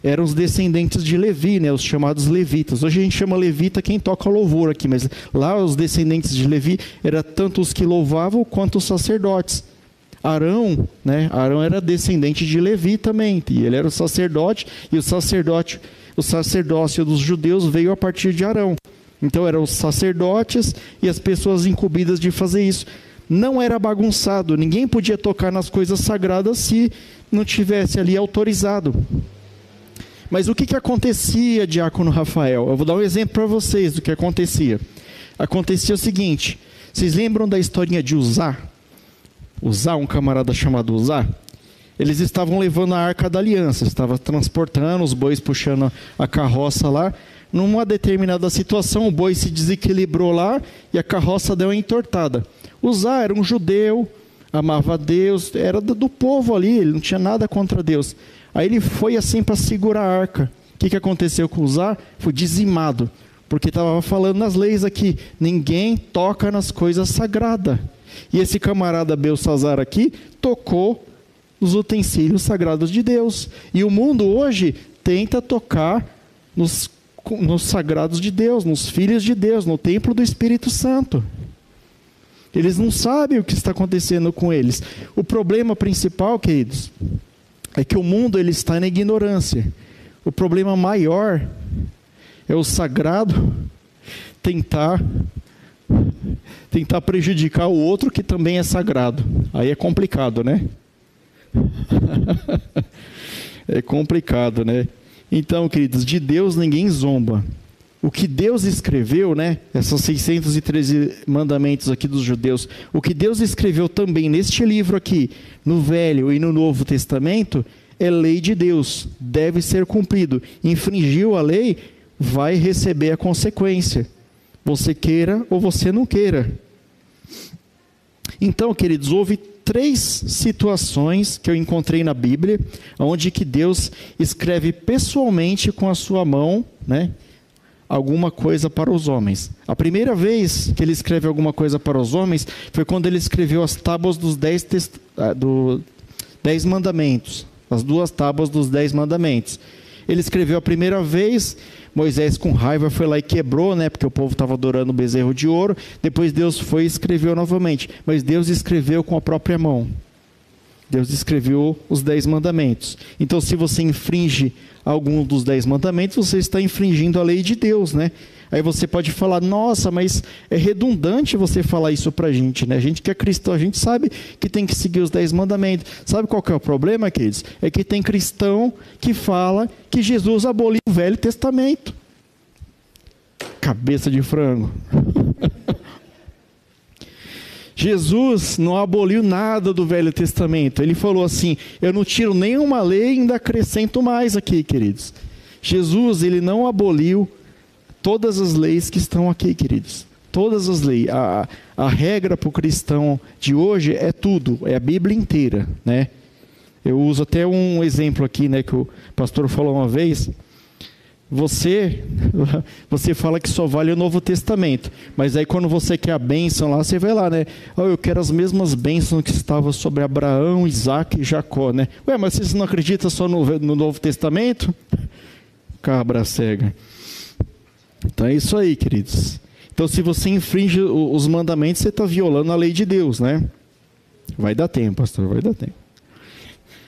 eram os descendentes de Levi, né, os chamados levitas. Hoje a gente chama levita quem toca louvor aqui, mas lá os descendentes de Levi eram tanto os que louvavam quanto os sacerdotes. Arão, né, Arão era descendente de Levi também, e ele era o sacerdote, e o sacerdote, o sacerdócio dos judeus veio a partir de Arão. Então eram os sacerdotes e as pessoas incumbidas de fazer isso. Não era bagunçado, ninguém podia tocar nas coisas sagradas se não tivesse ali autorizado. Mas o que, que acontecia, diácono Rafael? Eu vou dar um exemplo para vocês do que acontecia. Acontecia o seguinte: vocês lembram da historinha de Uzá? Uzá, um camarada chamado Uzá? Eles estavam levando a arca da aliança, estava transportando os bois puxando a carroça lá. Numa determinada situação, o boi se desequilibrou lá e a carroça deu uma entortada. Uzá era um judeu, amava Deus, era do povo ali, ele não tinha nada contra Deus. Aí ele foi assim para segurar a arca. O que, que aconteceu com Uzá? Foi dizimado. Porque estava falando nas leis aqui: ninguém toca nas coisas sagradas. E esse camarada Belsazar aqui tocou nos utensílios sagrados de Deus. E o mundo hoje tenta tocar nos, nos sagrados de Deus, nos filhos de Deus, no templo do Espírito Santo. Eles não sabem o que está acontecendo com eles. O problema principal, queridos, é que o mundo ele está na ignorância. O problema maior é o sagrado tentar tentar prejudicar o outro que também é sagrado. Aí é complicado, né? é complicado, né? Então, queridos, de Deus ninguém zomba. O que Deus escreveu, né? Essas 613 mandamentos aqui dos judeus, o que Deus escreveu também neste livro aqui, no Velho e no Novo Testamento, é lei de Deus, deve ser cumprido. Infringiu a lei, vai receber a consequência. Você queira ou você não queira. Então, queridos, houve três situações que eu encontrei na Bíblia, onde que Deus escreve pessoalmente com a sua mão, né? Alguma coisa para os homens. A primeira vez que ele escreve alguma coisa para os homens foi quando ele escreveu as tábuas dos dez, test... Ah, do... dez mandamentos, as duas tábuas dos dez mandamentos. Ele escreveu a primeira vez, Moisés com raiva foi lá e quebrou, né, porque o povo estava adorando o bezerro de ouro. Depois Deus foi e escreveu novamente, mas Deus escreveu com a própria mão. Deus escreveu os dez mandamentos. Então, se você infringe algum dos dez mandamentos, você está infringindo a lei de Deus, né? Aí você pode falar, nossa, mas é redundante você falar isso para a gente, né? A gente que é cristão, a gente sabe que tem que seguir os dez mandamentos. Sabe qual que é o problema, queridos? É que tem cristão que fala que Jesus aboliu o Velho Testamento. Cabeça de frango. Jesus não aboliu nada do Velho Testamento. Ele falou assim: Eu não tiro nenhuma lei ainda acrescento mais aqui, queridos. Jesus, ele não aboliu todas as leis que estão aqui, queridos. Todas as leis. A, a regra para o cristão de hoje é tudo, é a Bíblia inteira, né? Eu uso até um exemplo aqui, né, que o pastor falou uma vez. Você, você fala que só vale o Novo Testamento, mas aí quando você quer a bênção lá, você vai lá, né? Oh, eu quero as mesmas bênçãos que estavam sobre Abraão, Isaac e Jacó, né? Ué, mas você não acredita só no, no Novo Testamento? Cabra cega. Então é isso aí, queridos. Então se você infringe os mandamentos, você está violando a lei de Deus, né? Vai dar tempo, pastor, vai dar tempo.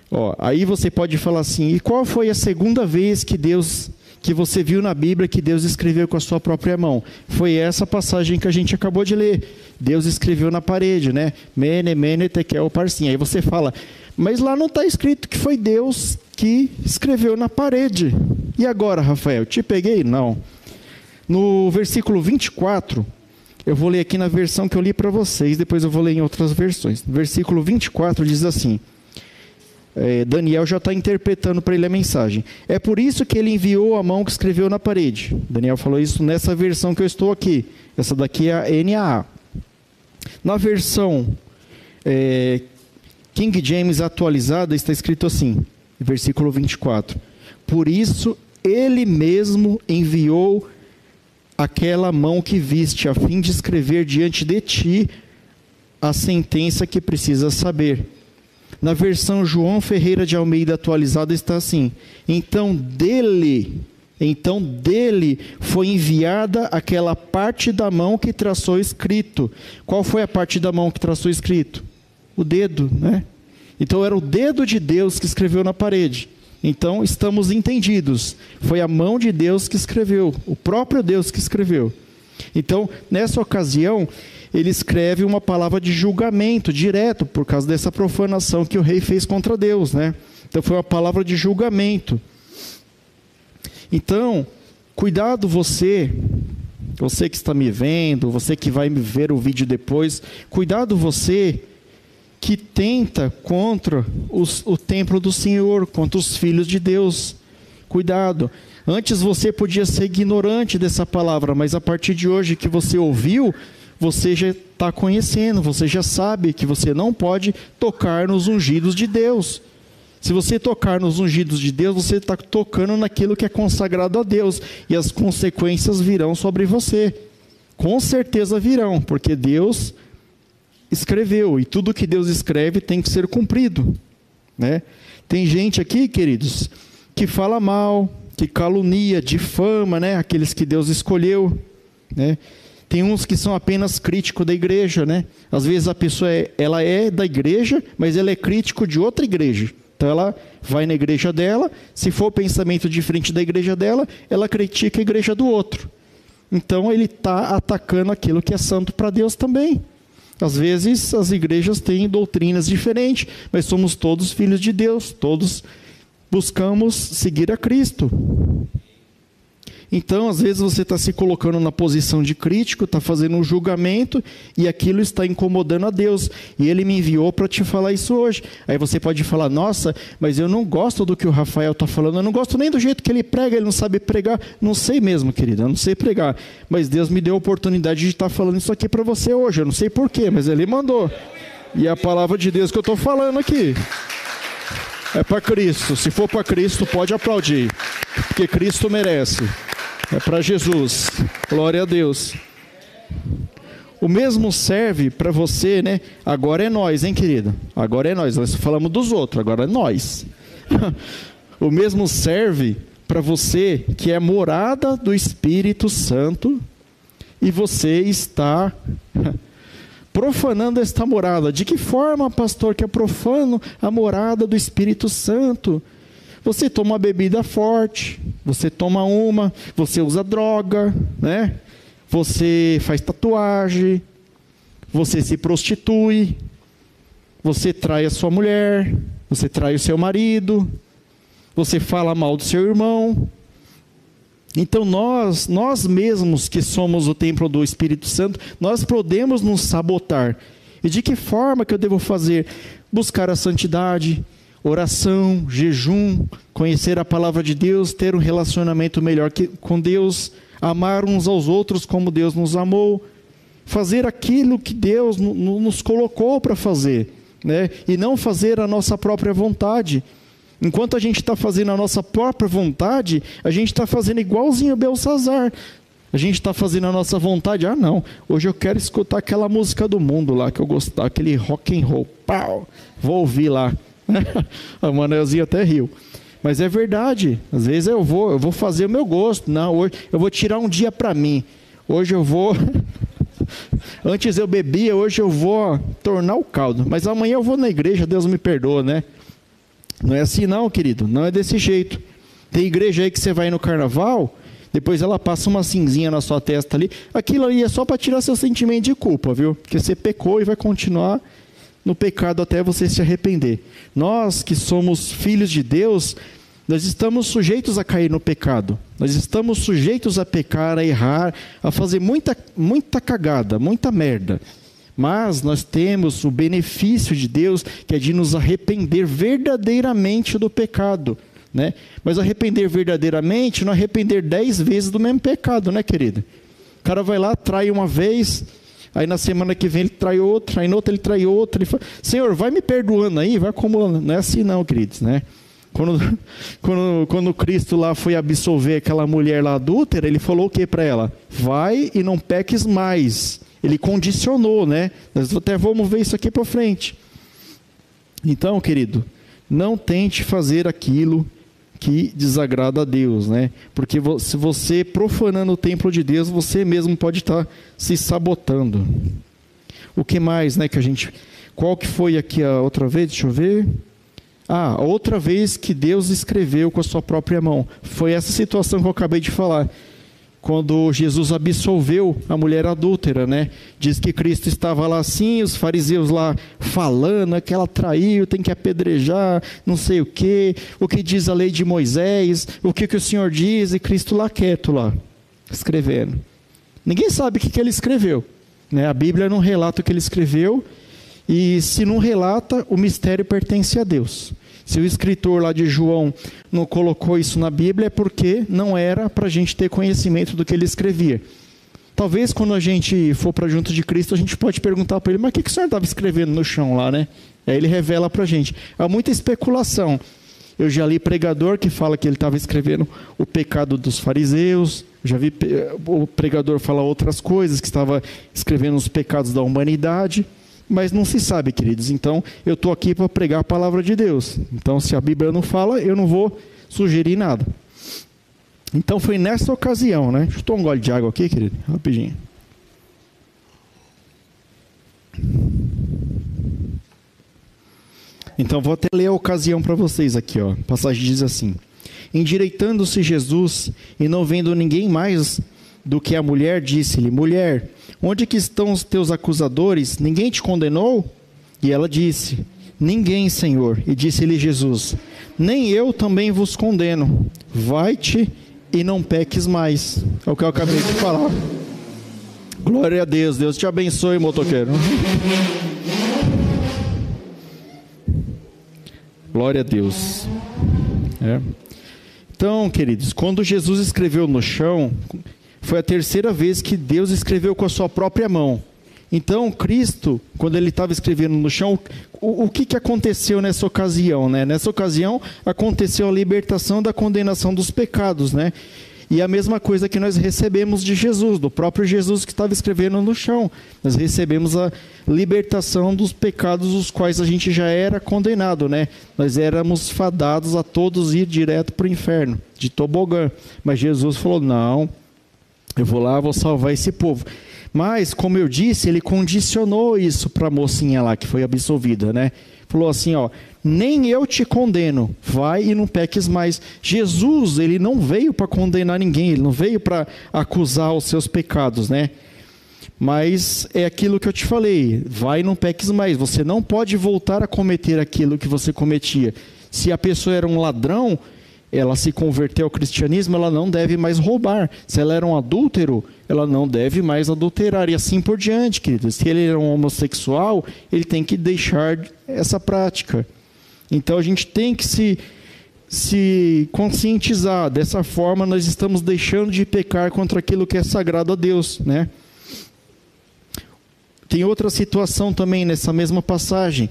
Ó, aí você pode falar assim, e qual foi a segunda vez que Deus que você viu na Bíblia que Deus escreveu com a sua própria mão. Foi essa passagem que a gente acabou de ler. Deus escreveu na parede, né? Mene, mene, tekel, parsim. Aí você fala, mas lá não está escrito que foi Deus que escreveu na parede. E agora, Rafael, te peguei? Não. No versículo 24, eu vou ler aqui na versão que eu li para vocês, depois eu vou ler em outras versões. Versículo 24 diz assim: é, Daniel já está interpretando para ele a mensagem. É por isso que ele enviou a mão que escreveu na parede. Daniel falou isso nessa versão que eu estou aqui. Essa daqui é a NAA. Na versão é, King James atualizada está escrito assim, versículo 24. Por isso ele mesmo enviou aquela mão que viste, a fim de escrever diante de ti a sentença que precisa saber na versão João Ferreira de Almeida atualizada está assim: Então dele, então dele foi enviada aquela parte da mão que traçou escrito. Qual foi a parte da mão que traçou escrito? O dedo, né? Então era o dedo de Deus que escreveu na parede. Então estamos entendidos. Foi a mão de Deus que escreveu, o próprio Deus que escreveu. Então, nessa ocasião, ele escreve uma palavra de julgamento direto por causa dessa profanação que o rei fez contra Deus, né? Então foi uma palavra de julgamento. Então, cuidado você, você que está me vendo, você que vai me ver o vídeo depois, cuidado você que tenta contra os, o templo do Senhor, contra os filhos de Deus. Cuidado. Antes você podia ser ignorante dessa palavra, mas a partir de hoje que você ouviu, você já está conhecendo, você já sabe que você não pode tocar nos ungidos de Deus. Se você tocar nos ungidos de Deus, você está tocando naquilo que é consagrado a Deus, e as consequências virão sobre você. Com certeza virão, porque Deus escreveu, e tudo que Deus escreve tem que ser cumprido. Né? Tem gente aqui, queridos, que fala mal, que calunia, difama né? aqueles que Deus escolheu. Né? Tem uns que são apenas críticos da igreja, né? Às vezes a pessoa é, ela é da igreja, mas ela é crítico de outra igreja. Então ela vai na igreja dela, se for pensamento diferente da igreja dela, ela critica a igreja do outro. Então ele está atacando aquilo que é santo para Deus também. Às vezes as igrejas têm doutrinas diferentes, mas somos todos filhos de Deus, todos buscamos seguir a Cristo. Então, às vezes, você está se colocando na posição de crítico, está fazendo um julgamento e aquilo está incomodando a Deus. E Ele me enviou para te falar isso hoje. Aí você pode falar: Nossa, mas eu não gosto do que o Rafael está falando, eu não gosto nem do jeito que ele prega, ele não sabe pregar. Não sei mesmo, querido, eu não sei pregar. Mas Deus me deu a oportunidade de estar tá falando isso aqui para você hoje. Eu não sei porquê, mas Ele mandou. E a palavra de Deus que eu estou falando aqui. É para Cristo. Se for para Cristo, pode aplaudir. Porque Cristo merece. É para Jesus. Glória a Deus. O mesmo serve para você, né? Agora é nós, hein, querido? Agora é nós. Nós falamos dos outros, agora é nós. o mesmo serve para você que é morada do Espírito Santo e você está profanando esta morada. De que forma, pastor, que é profano a morada do Espírito Santo? Você toma bebida forte, você toma uma, você usa droga, né? Você faz tatuagem, você se prostitui, você trai a sua mulher, você trai o seu marido, você fala mal do seu irmão. Então nós, nós mesmos que somos o templo do Espírito Santo, nós podemos nos sabotar. E de que forma que eu devo fazer? Buscar a santidade, oração, jejum, conhecer a palavra de Deus, ter um relacionamento melhor com Deus, amar uns aos outros como Deus nos amou, fazer aquilo que Deus nos colocou para fazer, né? e não fazer a nossa própria vontade. Enquanto a gente está fazendo a nossa própria vontade, a gente está fazendo igualzinho a Belsazar. A gente está fazendo a nossa vontade. Ah, não. Hoje eu quero escutar aquela música do mundo lá que eu gostava, aquele rock and roll. Pau! Vou ouvir lá. a Manelzinha até riu. Mas é verdade. Às vezes eu vou, eu vou fazer o meu gosto. Não, hoje eu vou tirar um dia para mim. Hoje eu vou. Antes eu bebia, hoje eu vou tornar o caldo. Mas amanhã eu vou na igreja, Deus me perdoa, né? Não é assim, não, querido. Não é desse jeito. Tem igreja aí que você vai no carnaval, depois ela passa uma cinzinha na sua testa ali. Aquilo ali é só para tirar seu sentimento de culpa, viu? Porque você pecou e vai continuar no pecado até você se arrepender. Nós que somos filhos de Deus, nós estamos sujeitos a cair no pecado. Nós estamos sujeitos a pecar, a errar, a fazer muita, muita cagada, muita merda. Mas nós temos o benefício de Deus, que é de nos arrepender verdadeiramente do pecado. Né? Mas arrepender verdadeiramente, não arrepender dez vezes do mesmo pecado, né, querido? O cara vai lá, trai uma vez, Aí na semana que vem ele trai outra, aí na outra ele trai outra. Ele fala, Senhor, vai me perdoando aí, vai acumulando. Não é assim não, queridos, né? Quando, quando, quando Cristo lá foi absolver aquela mulher lá adúltera, ele falou o que para ela? Vai e não peques mais. Ele condicionou, né? Nós até vamos ver isso aqui para frente. Então, querido, não tente fazer aquilo que desagrada a Deus, né? Porque se você profanando o templo de Deus, você mesmo pode estar se sabotando. O que mais, né, que a gente Qual que foi aqui a outra vez? Deixa eu ver. Ah, outra vez que Deus escreveu com a sua própria mão. Foi essa situação que eu acabei de falar quando Jesus absolveu a mulher adúltera, né? Diz que Cristo estava lá assim, os fariseus lá falando que ela traiu, tem que apedrejar, não sei o quê, o que diz a lei de Moisés, o que, que o Senhor diz, e Cristo lá quieto lá, escrevendo. Ninguém sabe o que, que ele escreveu, né? A Bíblia não relata o que ele escreveu, e se não relata, o mistério pertence a Deus. Se o escritor lá de João não colocou isso na Bíblia, é porque não era para a gente ter conhecimento do que ele escrevia. Talvez quando a gente for para junto de Cristo, a gente pode perguntar para ele, mas o que, que o senhor estava escrevendo no chão lá, né? Aí ele revela para a gente. Há muita especulação. Eu já li pregador que fala que ele estava escrevendo o pecado dos fariseus. Já vi o pregador falar outras coisas, que estava escrevendo os pecados da humanidade mas não se sabe, queridos. Então, eu estou aqui para pregar a palavra de Deus. Então, se a Bíblia não fala, eu não vou sugerir nada. Então, foi nessa ocasião, né? Deixa eu um gole de água aqui, querido, rapidinho. Então, vou até ler a ocasião para vocês aqui, ó. A passagem diz assim: Endireitando-se Jesus e não vendo ninguém mais do que a mulher, disse-lhe: Mulher, Onde que estão os teus acusadores? Ninguém te condenou? E ela disse: Ninguém, Senhor. E disse-lhe Jesus: Nem eu também vos condeno. Vai-te e não peques mais. É o que eu acabei de falar. Glória a Deus. Deus te abençoe, motoqueiro. Glória a Deus. É. Então, queridos, quando Jesus escreveu no chão, foi a terceira vez que Deus escreveu com a sua própria mão. Então, Cristo, quando ele estava escrevendo no chão, o, o que, que aconteceu nessa ocasião? Né? Nessa ocasião, aconteceu a libertação da condenação dos pecados. Né? E a mesma coisa que nós recebemos de Jesus, do próprio Jesus que estava escrevendo no chão. Nós recebemos a libertação dos pecados dos quais a gente já era condenado, né? Nós éramos fadados a todos ir direto para o inferno, de tobogã. Mas Jesus falou: não, eu vou lá, vou salvar esse povo. Mas, como eu disse, ele condicionou isso para a mocinha lá que foi absolvida, né? Falou assim, ó, nem eu te condeno, vai e não peques mais. Jesus, ele não veio para condenar ninguém, ele não veio para acusar os seus pecados, né? Mas é aquilo que eu te falei, vai e não peques mais. Você não pode voltar a cometer aquilo que você cometia. Se a pessoa era um ladrão, ela se converteu ao cristianismo, ela não deve mais roubar. Se ela era um adúltero, ela não deve mais adulterar. E assim por diante, querido. Se ele era um homossexual, ele tem que deixar essa prática. Então a gente tem que se, se conscientizar. Dessa forma, nós estamos deixando de pecar contra aquilo que é sagrado a Deus. Né? Tem outra situação também nessa mesma passagem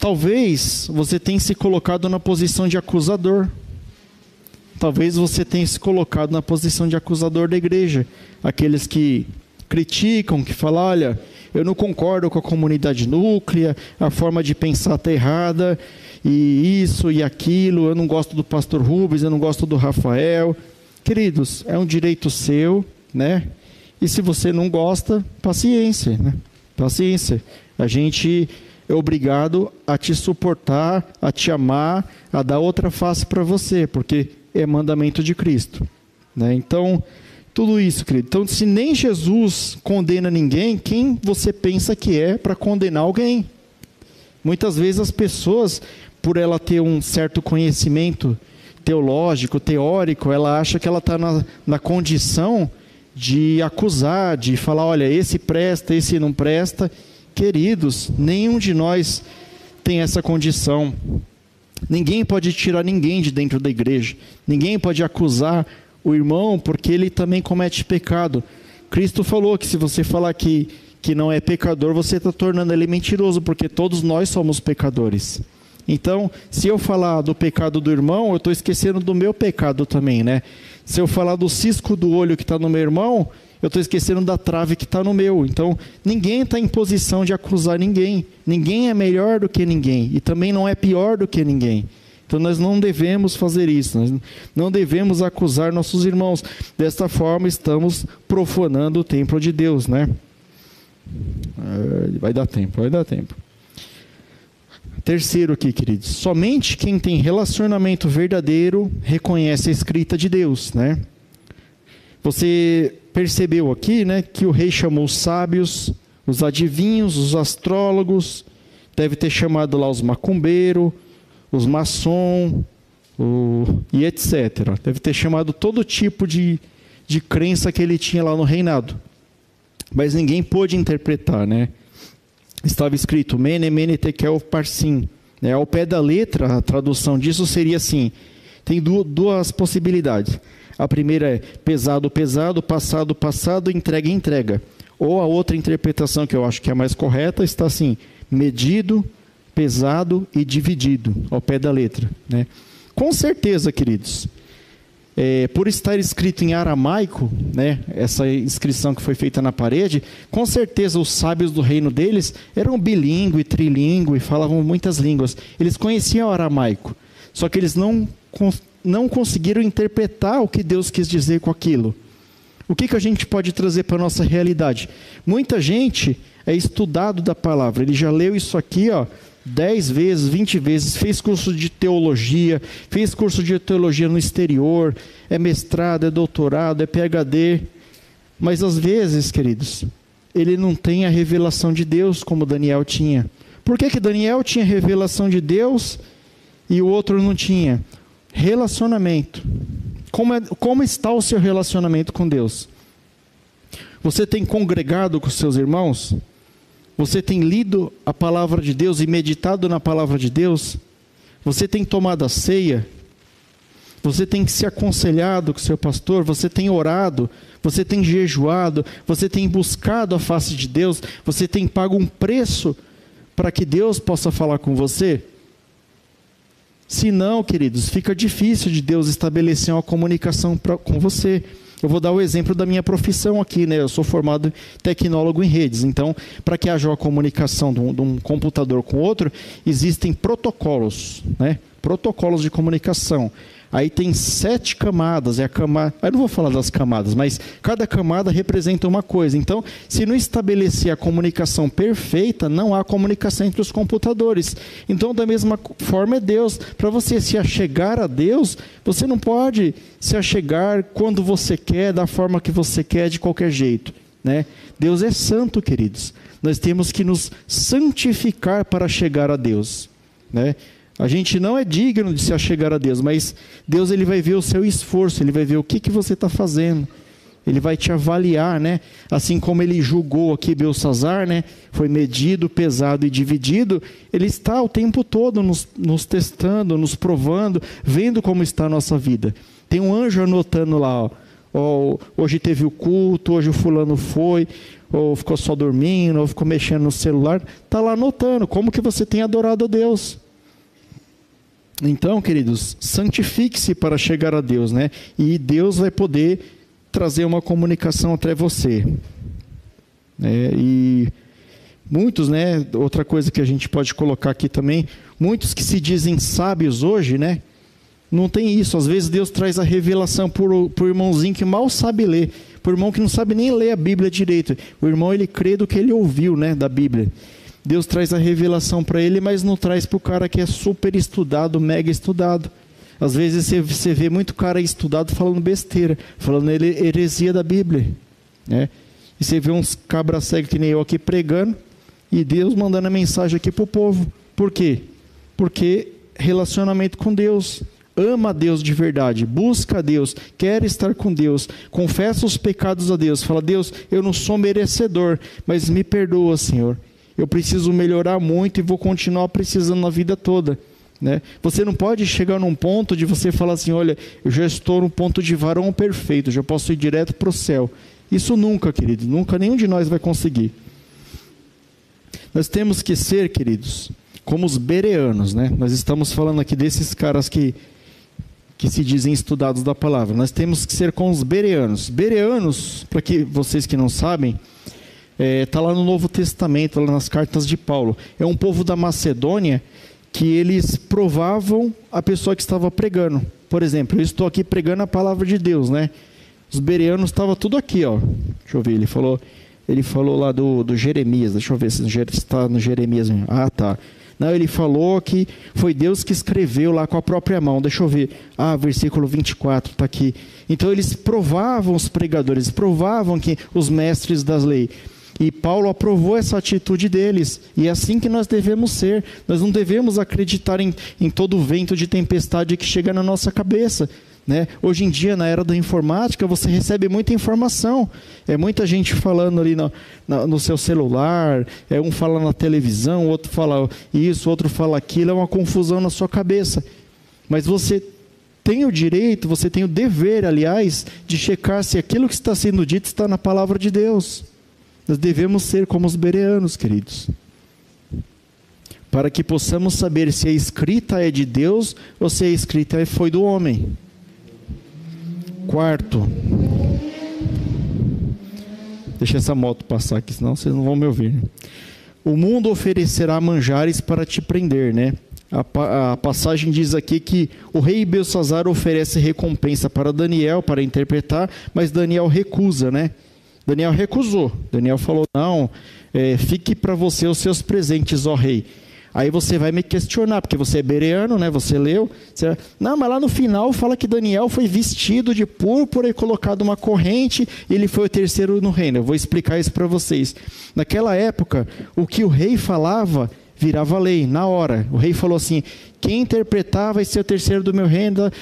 Talvez você tenha se colocado na posição de acusador. Talvez você tenha se colocado na posição de acusador da igreja. Aqueles que criticam, que falam: olha, eu não concordo com a comunidade núclea, a forma de pensar está errada, e isso e aquilo, eu não gosto do pastor Rubens, eu não gosto do Rafael. Queridos, é um direito seu, né? E se você não gosta, paciência, né? Paciência. A gente é obrigado a te suportar, a te amar, a dar outra face para você, porque é mandamento de Cristo. Né? Então, tudo isso, querido. Então, se nem Jesus condena ninguém, quem você pensa que é para condenar alguém? Muitas vezes as pessoas, por ela ter um certo conhecimento teológico, teórico, ela acha que ela está na, na condição de acusar, de falar, olha, esse presta, esse não presta, Queridos, nenhum de nós tem essa condição. Ninguém pode tirar ninguém de dentro da igreja. Ninguém pode acusar o irmão porque ele também comete pecado. Cristo falou que se você falar que, que não é pecador, você está tornando ele mentiroso, porque todos nós somos pecadores. Então, se eu falar do pecado do irmão, eu estou esquecendo do meu pecado também, né? Se eu falar do cisco do olho que está no meu irmão, eu estou esquecendo da trave que está no meu. Então, ninguém está em posição de acusar ninguém. Ninguém é melhor do que ninguém. E também não é pior do que ninguém. Então, nós não devemos fazer isso. Nós não devemos acusar nossos irmãos. Desta forma, estamos profanando o templo de Deus, né? Vai dar tempo, vai dar tempo. Terceiro aqui, queridos. Somente quem tem relacionamento verdadeiro reconhece a escrita de Deus, né? Você percebeu aqui, né, que o rei chamou os sábios, os adivinhos, os astrólogos, deve ter chamado lá os macumbeiros, os maçom, o, e etc. Deve ter chamado todo tipo de, de crença que ele tinha lá no reinado. Mas ninguém pôde interpretar, né? Estava escrito Mene, Mene, Tekel, Parsim. Né? Ao pé da letra, a tradução disso seria assim: tem duas possibilidades. A primeira é pesado, pesado, passado, passado, entrega, entrega. Ou a outra interpretação que eu acho que é a mais correta está assim: medido, pesado e dividido, ao pé da letra. Né? Com certeza, queridos, é, por estar escrito em aramaico, né, essa inscrição que foi feita na parede, com certeza os sábios do reino deles eram bilíngue, trilingue, falavam muitas línguas. Eles conheciam o aramaico, só que eles não não conseguiram interpretar o que Deus quis dizer com aquilo. O que, que a gente pode trazer para a nossa realidade? Muita gente é estudado da palavra, ele já leu isso aqui, ó, 10 vezes, 20 vezes, fez curso de teologia, fez curso de teologia no exterior, é mestrado, é doutorado, é PhD, mas às vezes, queridos, ele não tem a revelação de Deus como Daniel tinha. Por que, que Daniel tinha revelação de Deus e o outro não tinha? Relacionamento. Como, é, como está o seu relacionamento com Deus? Você tem congregado com seus irmãos? Você tem lido a palavra de Deus e meditado na palavra de Deus? Você tem tomado a ceia? Você tem se aconselhado com seu pastor? Você tem orado? Você tem jejuado? Você tem buscado a face de Deus? Você tem pago um preço para que Deus possa falar com você? Se não, queridos, fica difícil de Deus estabelecer uma comunicação pra, com você. Eu vou dar o exemplo da minha profissão aqui, né? Eu sou formado tecnólogo em redes. Então, para que haja uma comunicação de um, de um, computador com outro, existem protocolos, né? Protocolos de comunicação. Aí tem sete camadas, é a camada. Eu não vou falar das camadas, mas cada camada representa uma coisa. Então, se não estabelecer a comunicação perfeita, não há comunicação entre os computadores. Então, da mesma forma é Deus. Para você se achegar a Deus, você não pode se achegar quando você quer, da forma que você quer, de qualquer jeito. Né? Deus é santo, queridos. Nós temos que nos santificar para chegar a Deus. Né? A gente não é digno de se achegar a Deus, mas Deus ele vai ver o seu esforço, ele vai ver o que, que você está fazendo. Ele vai te avaliar, né? Assim como ele julgou aqui Belsazar, né? Foi medido, pesado e dividido. Ele está o tempo todo nos, nos testando, nos provando, vendo como está a nossa vida. Tem um anjo anotando lá, ó, hoje teve o culto, hoje o fulano foi, ou ficou só dormindo, ou ficou mexendo no celular. Está lá anotando como que você tem adorado a Deus. Então, queridos, santifique-se para chegar a Deus, né? E Deus vai poder trazer uma comunicação até você. É, e muitos, né? Outra coisa que a gente pode colocar aqui também, muitos que se dizem sábios hoje, né? Não tem isso. Às vezes Deus traz a revelação por, o irmãozinho que mal sabe ler, por irmão que não sabe nem ler a Bíblia direito. O irmão ele crê do que ele ouviu, né, da Bíblia. Deus traz a revelação para ele, mas não traz para o cara que é super estudado, mega estudado. Às vezes você, vê muito cara estudado falando besteira, falando heresia da Bíblia. Né? E você vê uns cabra cego que nem eu aqui pregando, e Deus mandando a mensagem aqui para o povo. Por quê? Porque relacionamento com Deus. Ama Deus de verdade, busca Deus, quer estar com Deus, confessa os pecados a Deus, fala: Deus, eu não sou merecedor, mas me perdoa, Senhor eu preciso melhorar muito e vou continuar precisando na vida toda. Né? Você não pode chegar num ponto de você falar assim: olha, eu já estou no ponto de varão perfeito, já posso ir direto para o céu. Isso nunca, querido, nunca nenhum de nós vai conseguir. Nós temos que ser, queridos, como os bereanos, né? Nós estamos falando aqui desses caras que, que se dizem estudados da palavra. Nós temos que ser como os bereanos. Bereanos, para que vocês que não sabem, Está é, tá lá no Novo Testamento, lá nas cartas de Paulo. É um povo da Macedônia que eles provavam a pessoa que estava pregando. Por exemplo, eu estou aqui pregando a palavra de Deus, né? Os bereanos estavam tudo aqui, ó. Deixa eu ver, ele falou, ele falou lá do, do Jeremias, deixa eu ver se está no Jeremias. Ah, tá. Não, ele falou que foi Deus que escreveu lá com a própria mão. Deixa eu ver. Ah, versículo 24 está aqui. Então eles provavam os pregadores, provavam que os mestres das leis. E Paulo aprovou essa atitude deles. E é assim que nós devemos ser. Nós não devemos acreditar em, em todo o vento de tempestade que chega na nossa cabeça. Né? Hoje em dia, na era da informática, você recebe muita informação. É muita gente falando ali no, no seu celular, é um fala na televisão, outro fala isso, outro fala aquilo, é uma confusão na sua cabeça. Mas você tem o direito, você tem o dever, aliás, de checar se aquilo que está sendo dito está na palavra de Deus. Nós devemos ser como os bereanos, queridos. Para que possamos saber se a escrita é de Deus ou se a escrita foi do homem. Quarto. Deixa essa moto passar aqui, senão vocês não vão me ouvir. O mundo oferecerá manjares para te prender, né? A, a, passagem diz aqui que o rei Belsazar oferece recompensa para Daniel para interpretar, mas Daniel recusa, né? Daniel recusou. Daniel falou: Não, é, fique para você os seus presentes, ó rei. Aí você vai me questionar, porque você é bereano, né? Você leu. Você... Não, mas lá no final fala que Daniel foi vestido de púrpura e colocado uma corrente, e ele foi o terceiro no reino. Eu vou explicar isso para vocês. Naquela época, o que o rei falava virava lei, na hora. O rei falou assim: quem interpretar vai ser o terceiro do meu reino,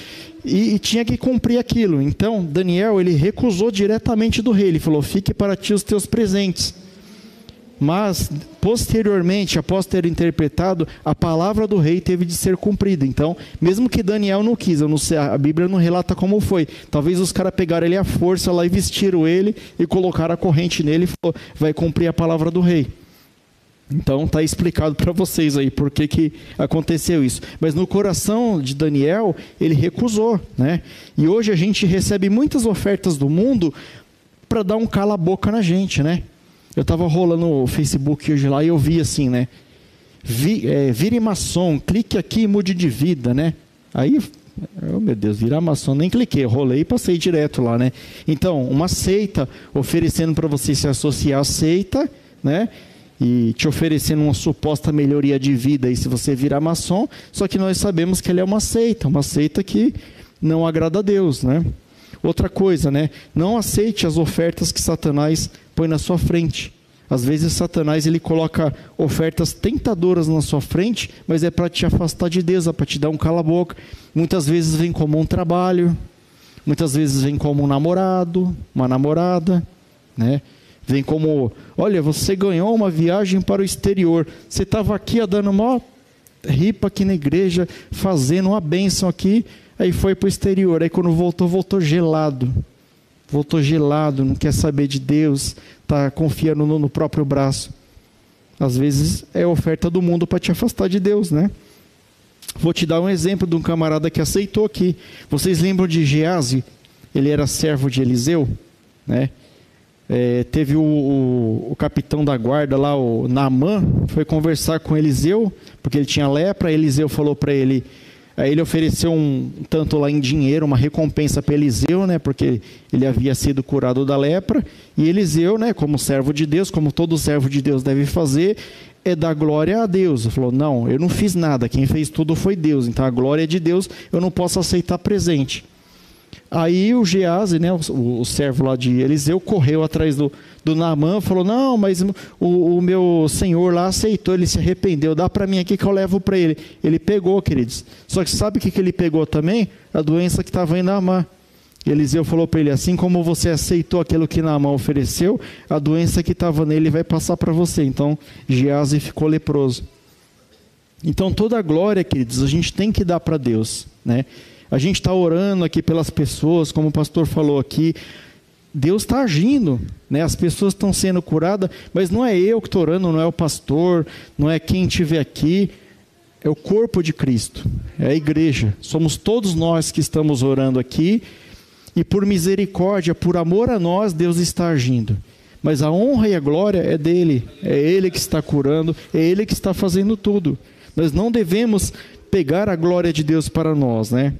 e, e, tinha que cumprir aquilo. Então, Daniel, ele recusou diretamente do rei, ele falou: fique para ti os teus presentes. Mas, posteriormente, após ter interpretado, a palavra do rei teve de ser cumprida. Então, mesmo que Daniel não quis, não sei, a Bíblia não relata como foi. Talvez os caras pegaram ele à força lá e vestiram ele e colocaram a corrente nele e falou: vai cumprir a palavra do rei. Então está explicado para vocês aí por que, que aconteceu isso. Mas no coração de Daniel, ele recusou. Né? E hoje a gente recebe muitas ofertas do mundo para dar um cala-boca na gente. Né? Eu estava rolando o Facebook hoje lá e eu vi assim, né? Vi, é, vire maçom, clique aqui e mude de vida, né? Aí, oh meu Deus, virar maçom, nem cliquei, rolei e passei direto lá, né? Então, uma seita oferecendo para você se associar à seita, né? E te oferecendo uma suposta melhoria de vida e se você virar maçom, só que nós sabemos que ele é uma seita, uma seita que não agrada a Deus, né? Outra coisa, né? Não aceite as ofertas que Satanás põe na sua frente. Às vezes Satanás ele coloca ofertas tentadoras na sua frente, mas é para te afastar de Deus, é para te dar um cala-boca. Muitas vezes vem como um trabalho, muitas vezes vem como um namorado, uma namorada, né? Vem como, olha, você ganhou uma viagem para o exterior. Você estava aqui dando uma ripa aqui na igreja, fazendo uma bênção aqui, aí foi para o exterior. Aí quando voltou, voltou gelado. Voltou gelado, não quer saber de Deus, está confiando no, no próprio braço. Às vezes é oferta do mundo para te afastar de Deus, né? Vou te dar um exemplo de um camarada que aceitou aqui. Vocês lembram de Gease? Ele era servo de Eliseu, né? É, teve o, o, o, capitão da guarda lá, o Naamã, foi conversar com Eliseu, porque ele tinha lepra. Eliseu falou para ele, aí ele ofereceu um tanto lá em dinheiro, uma recompensa para Eliseu, né, porque ele havia sido curado da lepra. E Eliseu, né, como servo de Deus, como todo servo de Deus deve fazer, é dar glória a Deus. Ele falou: Não, eu não fiz nada, quem fez tudo foi Deus, então a glória é de Deus, eu não posso aceitar presente. Aí o Gease, né, o, o, servo lá de Eliseu, correu atrás do, do Naamã, falou: Não, mas o, o meu senhor lá aceitou, ele se arrependeu, dá para mim aqui que eu levo para ele. Ele pegou, queridos. Só que sabe o que, que ele pegou também? A doença que estava em Naamã. Eliseu falou para ele: Assim como você aceitou aquilo que Naamã ofereceu, a doença que estava nele vai passar para você. Então Gease ficou leproso. Então toda a glória, queridos, a gente tem que dar para Deus, né? A gente está orando aqui pelas pessoas, como o pastor falou aqui. Deus está agindo, né? as pessoas estão sendo curadas, mas não é eu que estou orando, não é o pastor, não é quem estiver aqui, é o corpo de Cristo, é a igreja. Somos todos nós que estamos orando aqui, e por misericórdia, por amor a nós, Deus está agindo. Mas a honra e a glória é dele, é ele que está curando, é ele que está fazendo tudo. Nós não devemos pegar a glória de Deus para nós, né?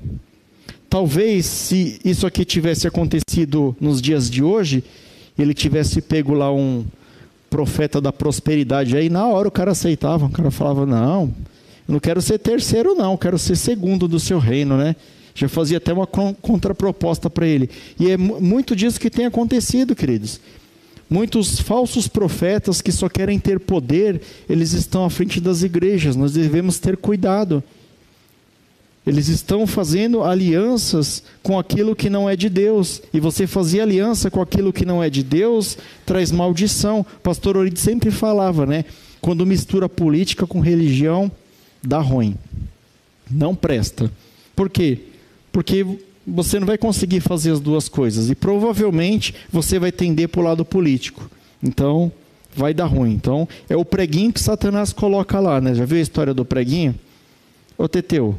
Talvez se isso aqui tivesse acontecido nos dias de hoje, ele tivesse pego lá um profeta da prosperidade aí, na hora o cara aceitava, o cara falava: "Não, não quero ser terceiro não, quero ser segundo do seu reino, né?" Já fazia até uma contraproposta para ele. E é muito disso que tem acontecido, queridos. Muitos falsos profetas que só querem ter poder, eles estão à frente das igrejas. Nós devemos ter cuidado. Eles estão fazendo alianças com aquilo que não é de Deus. E você fazer aliança com aquilo que não é de Deus traz maldição. Pastor Orides sempre falava, né? Quando mistura política com religião, dá ruim. Não presta. Por quê? Porque você não vai conseguir fazer as duas coisas. E provavelmente você vai tender para o lado político. Então, vai dar ruim. Então, é o preguinho que Satanás coloca lá, né? Já viu a história do preguinho? Ô Teteu,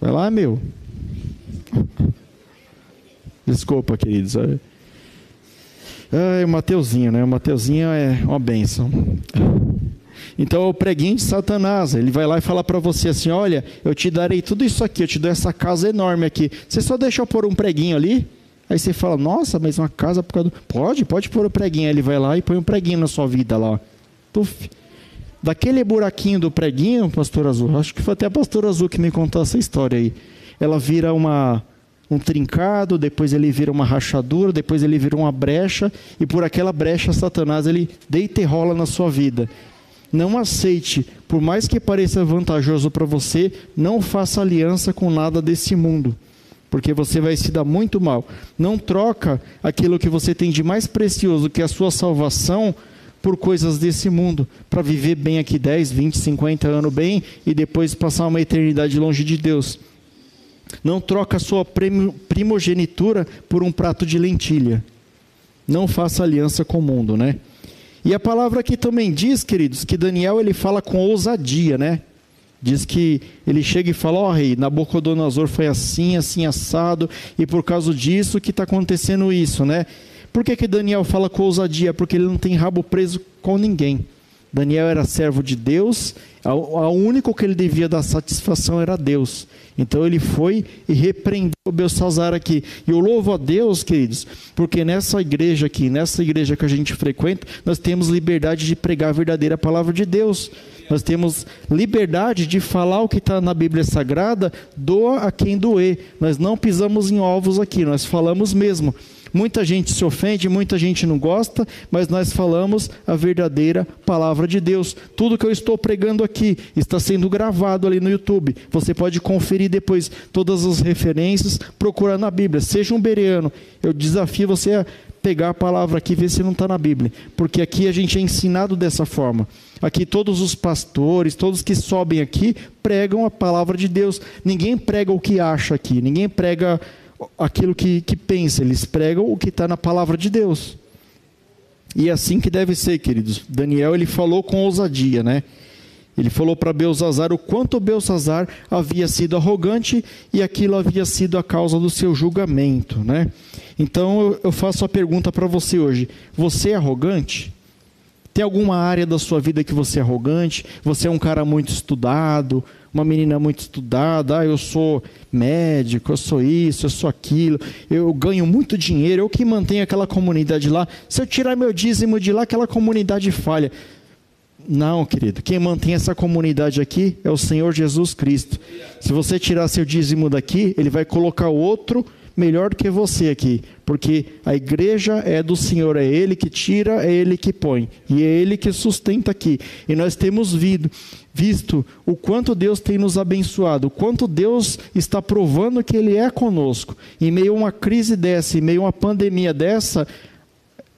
Vai lá, meu. Desculpa, queridos. É, o Mateuzinho, né? O Mateuzinho é uma benção. Então é o preguinho de Satanás. Ele vai lá e fala para você assim: Olha, eu te darei tudo isso aqui, eu te dou essa casa enorme aqui. Você só deixa eu pôr um preguinho ali? Aí você fala: Nossa, mas uma casa por causa do... Pode, pode pôr o preguinho. Aí ele vai lá e põe um preguinho na sua vida lá. Tuf daquele buraquinho do preguinho, pastor Azul, acho que foi até a pastor Azul que me contou essa história aí. Ela vira uma um trincado, depois ele vira uma rachadura, depois ele vira uma brecha, e por aquela brecha Satanás ele deita e rola na sua vida. Não aceite, por mais que pareça vantajoso para você, não faça aliança com nada desse mundo, porque você vai se dar muito mal. Não troca aquilo que você tem de mais precioso, que é a sua salvação, por coisas desse mundo, para viver bem aqui 10, 20, 50 anos bem e depois passar uma eternidade longe de Deus. Não troca sua primogenitura por um prato de lentilha. Não faça aliança com o mundo, né? E a palavra aqui também diz, queridos, que Daniel ele fala com ousadia, né? Diz que ele chega e fala: Ó oh, rei, Nabucodonosor foi assim, assim, assado, e por causa disso que está acontecendo isso, né? Por que, que Daniel fala com ousadia? Porque ele não tem rabo preso com ninguém. Daniel era servo de Deus, o único que ele devia dar satisfação era Deus. Então ele foi e repreendeu Belsazar aqui. E eu louvo a Deus, queridos, porque nessa igreja aqui, nessa igreja que a gente frequenta, nós temos liberdade de pregar a verdadeira palavra de Deus. Nós temos liberdade de falar o que está na Bíblia Sagrada, doa a quem doer. Nós não pisamos em ovos aqui, nós falamos mesmo. Muita gente se ofende, muita gente não gosta, mas nós falamos a verdadeira palavra de Deus. Tudo que eu estou pregando aqui está sendo gravado ali no YouTube. Você pode conferir depois todas as referências, procurar na Bíblia. Seja um bereano. Eu desafio você a pegar a palavra aqui e ver se não está na Bíblia. Porque aqui a gente é ensinado dessa forma. Aqui todos os pastores, todos que sobem aqui, pregam a palavra de Deus. Ninguém prega o que acha aqui, ninguém prega aquilo que, que pensa, eles pregam o que está na palavra de Deus. E é assim que deve ser, queridos. Daniel ele falou com ousadia, né? Ele falou para Belsazar o quanto Belsazar havia sido arrogante e aquilo havia sido a causa do seu julgamento, né? Então eu faço a pergunta para você hoje: você é arrogante? Tem alguma área da sua vida que você é arrogante? Você é um cara muito estudado, uma menina muito estudada, ah, eu sou médico, eu sou isso, eu sou aquilo, eu ganho muito dinheiro, eu que mantenho aquela comunidade lá. Se eu tirar meu dízimo de lá, aquela comunidade falha. Não, querido, quem mantém essa comunidade aqui é o Senhor Jesus Cristo. Se você tirar seu dízimo daqui, ele vai colocar outro melhor do que você aqui, porque a igreja é do Senhor, é Ele que tira, é Ele que põe, e é Ele que sustenta aqui. E nós temos visto, visto o quanto Deus tem nos abençoado, o quanto Deus está provando que Ele é conosco. Em meio a uma crise dessa, em meio a uma pandemia dessa,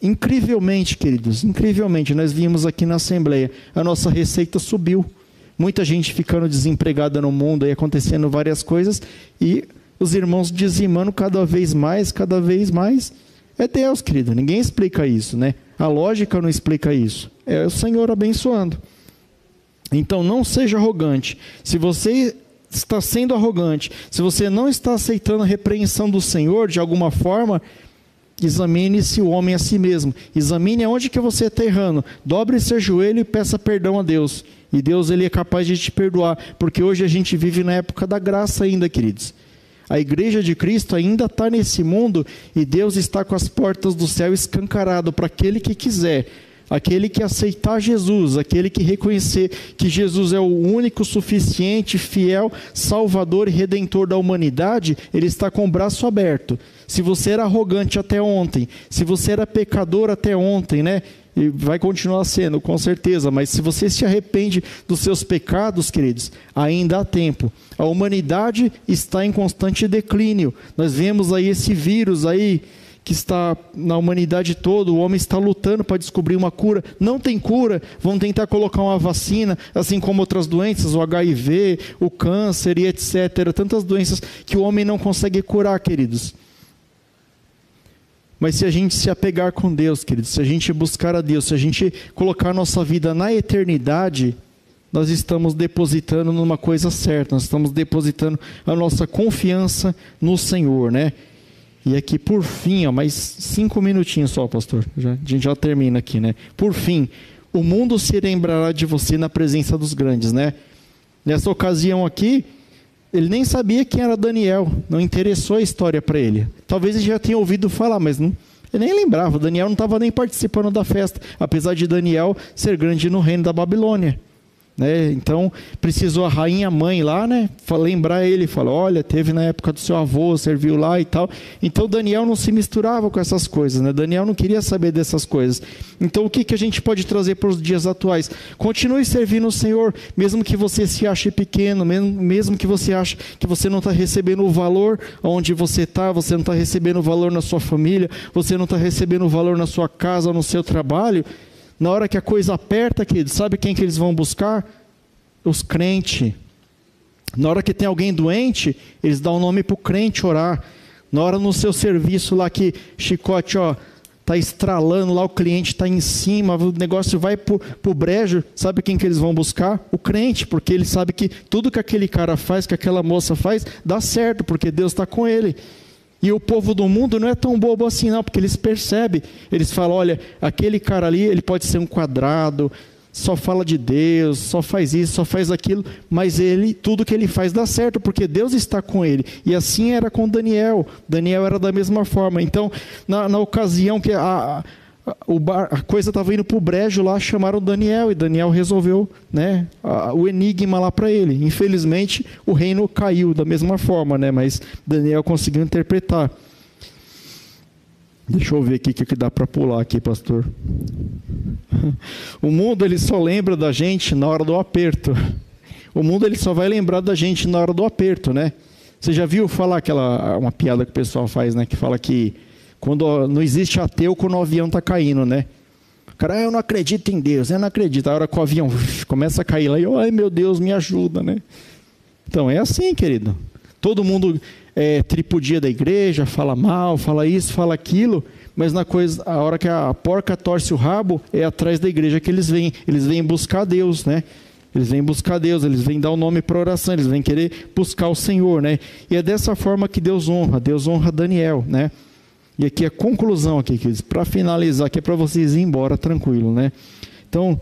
incrivelmente, queridos, incrivelmente, nós vimos aqui na Assembleia, a nossa receita subiu muita gente ficando desempregada no mundo e acontecendo várias coisas e os irmãos dizimando cada vez mais, cada vez mais. É Deus, querido, ninguém explica isso, né? A lógica não explica isso. É o Senhor abençoando. Então não seja arrogante. Se você está sendo arrogante, se você não está aceitando a repreensão do Senhor de alguma forma, examine-se o homem a si mesmo. Examine aonde que você está errando. Dobre seu joelho e peça perdão a Deus. E Deus ele é capaz de te perdoar, porque hoje a gente vive na época da graça ainda, queridos. A igreja de Cristo ainda está nesse mundo e Deus está com as portas do céu escancarado para aquele que quiser, aquele que aceitar Jesus, aquele que reconhecer que Jesus é o único, suficiente, fiel, salvador e redentor da humanidade, ele está com o braço aberto. Se você era arrogante até ontem, se você era pecador até ontem, né? E vai continuar sendo, com certeza, mas se você se arrepende dos seus pecados, queridos, ainda há tempo. A humanidade está em constante declínio. Nós vemos aí esse vírus aí que está na humanidade toda, o homem está lutando para descobrir uma cura, não tem cura, vão tentar colocar uma vacina, assim como outras doenças, o HIV, o câncer e etc, tantas doenças que o homem não consegue curar, queridos. Mas se a gente se apegar com Deus, queridos, se a gente buscar a Deus, se a gente colocar nossa vida na eternidade, nós estamos depositando numa coisa certa, nós estamos depositando a nossa confiança no Senhor, né? E aqui, por fim, ó, mais cinco minutinhos só, pastor, já, a gente já termina aqui, né? Por fim, o mundo se lembrará de você na presença dos grandes, né? Nessa ocasião aqui, ele nem sabia quem era Daniel, não interessou a história para ele. Talvez ele já tenha ouvido falar, mas não, ele nem lembrava. Daniel não estava nem participando da festa, apesar de Daniel ser grande no reino da Babilônia. Né? Então, precisou a rainha mãe lá, né? Lembrar ele, falar: olha, teve na época do seu avô, serviu lá e tal. Então, Daniel não se misturava com essas coisas, né? Daniel não queria saber dessas coisas. Então, o que, que a gente pode trazer para os dias atuais? Continue servindo o Senhor, mesmo que você se ache pequeno, mesmo, que você ache que você não está recebendo o valor onde você está, você não está recebendo o valor na sua família, você não está recebendo o valor na sua casa, no seu trabalho. Na hora que a coisa aperta, querido, sabe quem que eles vão buscar? Os crentes. Na hora que tem alguém doente, eles dão o um nome para o crente orar. Na hora no seu serviço lá que chicote, ó, tá estralando lá, o cliente está em cima, o negócio vai para o brejo, sabe quem que eles vão buscar? O crente, porque ele sabe que tudo que aquele cara faz, que aquela moça faz, dá certo, porque Deus está com ele. E o povo do mundo não é tão bobo assim, não, porque eles percebem. Eles falam: olha, aquele cara ali, ele pode ser um quadrado, só fala de Deus, só faz isso, só faz aquilo, mas ele, tudo que ele faz dá certo, porque Deus está com ele. E assim era com Daniel. Daniel era da mesma forma. Então, na, na ocasião que a, Bar, a coisa estava indo para o brejo lá, chamaram Daniel e Daniel resolveu né, a, o enigma lá para ele. Infelizmente, o reino caiu da mesma forma, né, mas Daniel conseguiu interpretar. Deixa eu ver aqui o que, que dá para pular aqui, pastor. O mundo ele só lembra da gente na hora do aperto. O mundo ele só vai lembrar da gente na hora do aperto, né? Você já viu falar aquela uma piada que o pessoal faz, né? Que fala que quando não existe ateu quando o avião está caindo, né? O cara, ah, eu não acredito em Deus, eu não acredito. A hora que o avião começa a cair lá, ai meu Deus, me ajuda, né? Então é assim, querido. Todo mundo é, tripudia da igreja, fala mal, fala isso, fala aquilo, mas na coisa, a hora que a porca torce o rabo, é atrás da igreja que eles vêm. Eles vêm buscar Deus, né? Eles vêm buscar Deus, eles vêm dar o um nome para oração, eles vêm querer buscar o Senhor, né? E é dessa forma que Deus honra. Deus honra Daniel, né? E aqui a conclusão aqui, para finalizar, que é para vocês ir embora tranquilo, né? Então,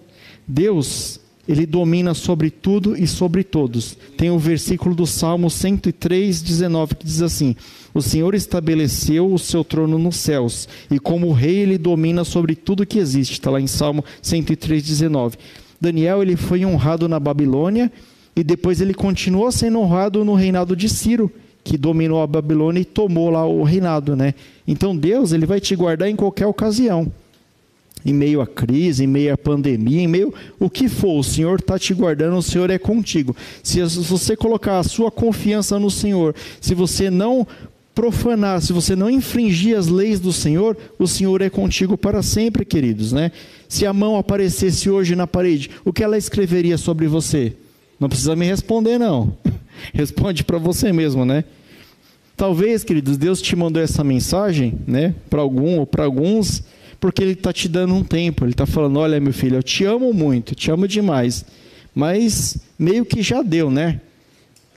Deus, ele domina sobre tudo e sobre todos. Tem o versículo do Salmo 103, 19, que diz assim: O Senhor estabeleceu o seu trono nos céus, e como rei ele domina sobre tudo que existe. Está lá em Salmo 103, 19. Daniel ele foi honrado na Babilônia e depois ele continuou sendo honrado no reinado de Ciro que dominou a Babilônia e tomou lá o reinado, né? Então Deus, ele vai te guardar em qualquer ocasião. Em meio à crise, em meio à pandemia, em meio o que for, o Senhor está te guardando, o Senhor é contigo. Se você colocar a sua confiança no Senhor, se você não profanar, se você não infringir as leis do Senhor, o Senhor é contigo para sempre, queridos, né? Se a mão aparecesse hoje na parede, o que ela escreveria sobre você? Não precisa me responder, não. Responde para você mesmo, né? Talvez, queridos, Deus te mandou essa mensagem, né, para algum ou para alguns, porque Ele está te dando um tempo. Ele está falando: olha, meu filho, eu te amo muito, te amo demais, mas meio que já deu, né?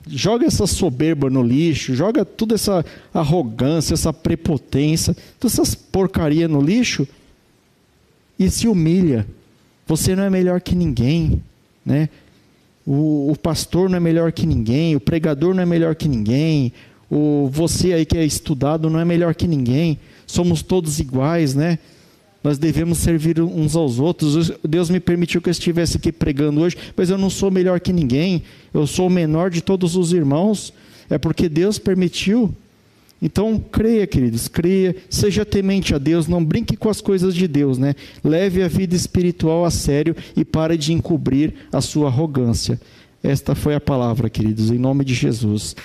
Joga essa soberba no lixo, joga toda essa arrogância, essa prepotência, todas essas porcaria no lixo e se humilha. Você não é melhor que ninguém, né? O, o, pastor não é melhor que ninguém, o pregador não é melhor que ninguém, o você aí que é estudado não é melhor que ninguém. Somos todos iguais, né? Nós devemos servir uns aos outros. Deus me permitiu que eu estivesse aqui pregando hoje, mas eu não sou melhor que ninguém. Eu sou o menor de todos os irmãos. É porque Deus permitiu. Então, creia, queridos, creia, seja temente a Deus, não brinque com as coisas de Deus, né? Leve a vida espiritual a sério e pare de encobrir a sua arrogância. Esta foi a palavra, queridos, em nome de Jesus.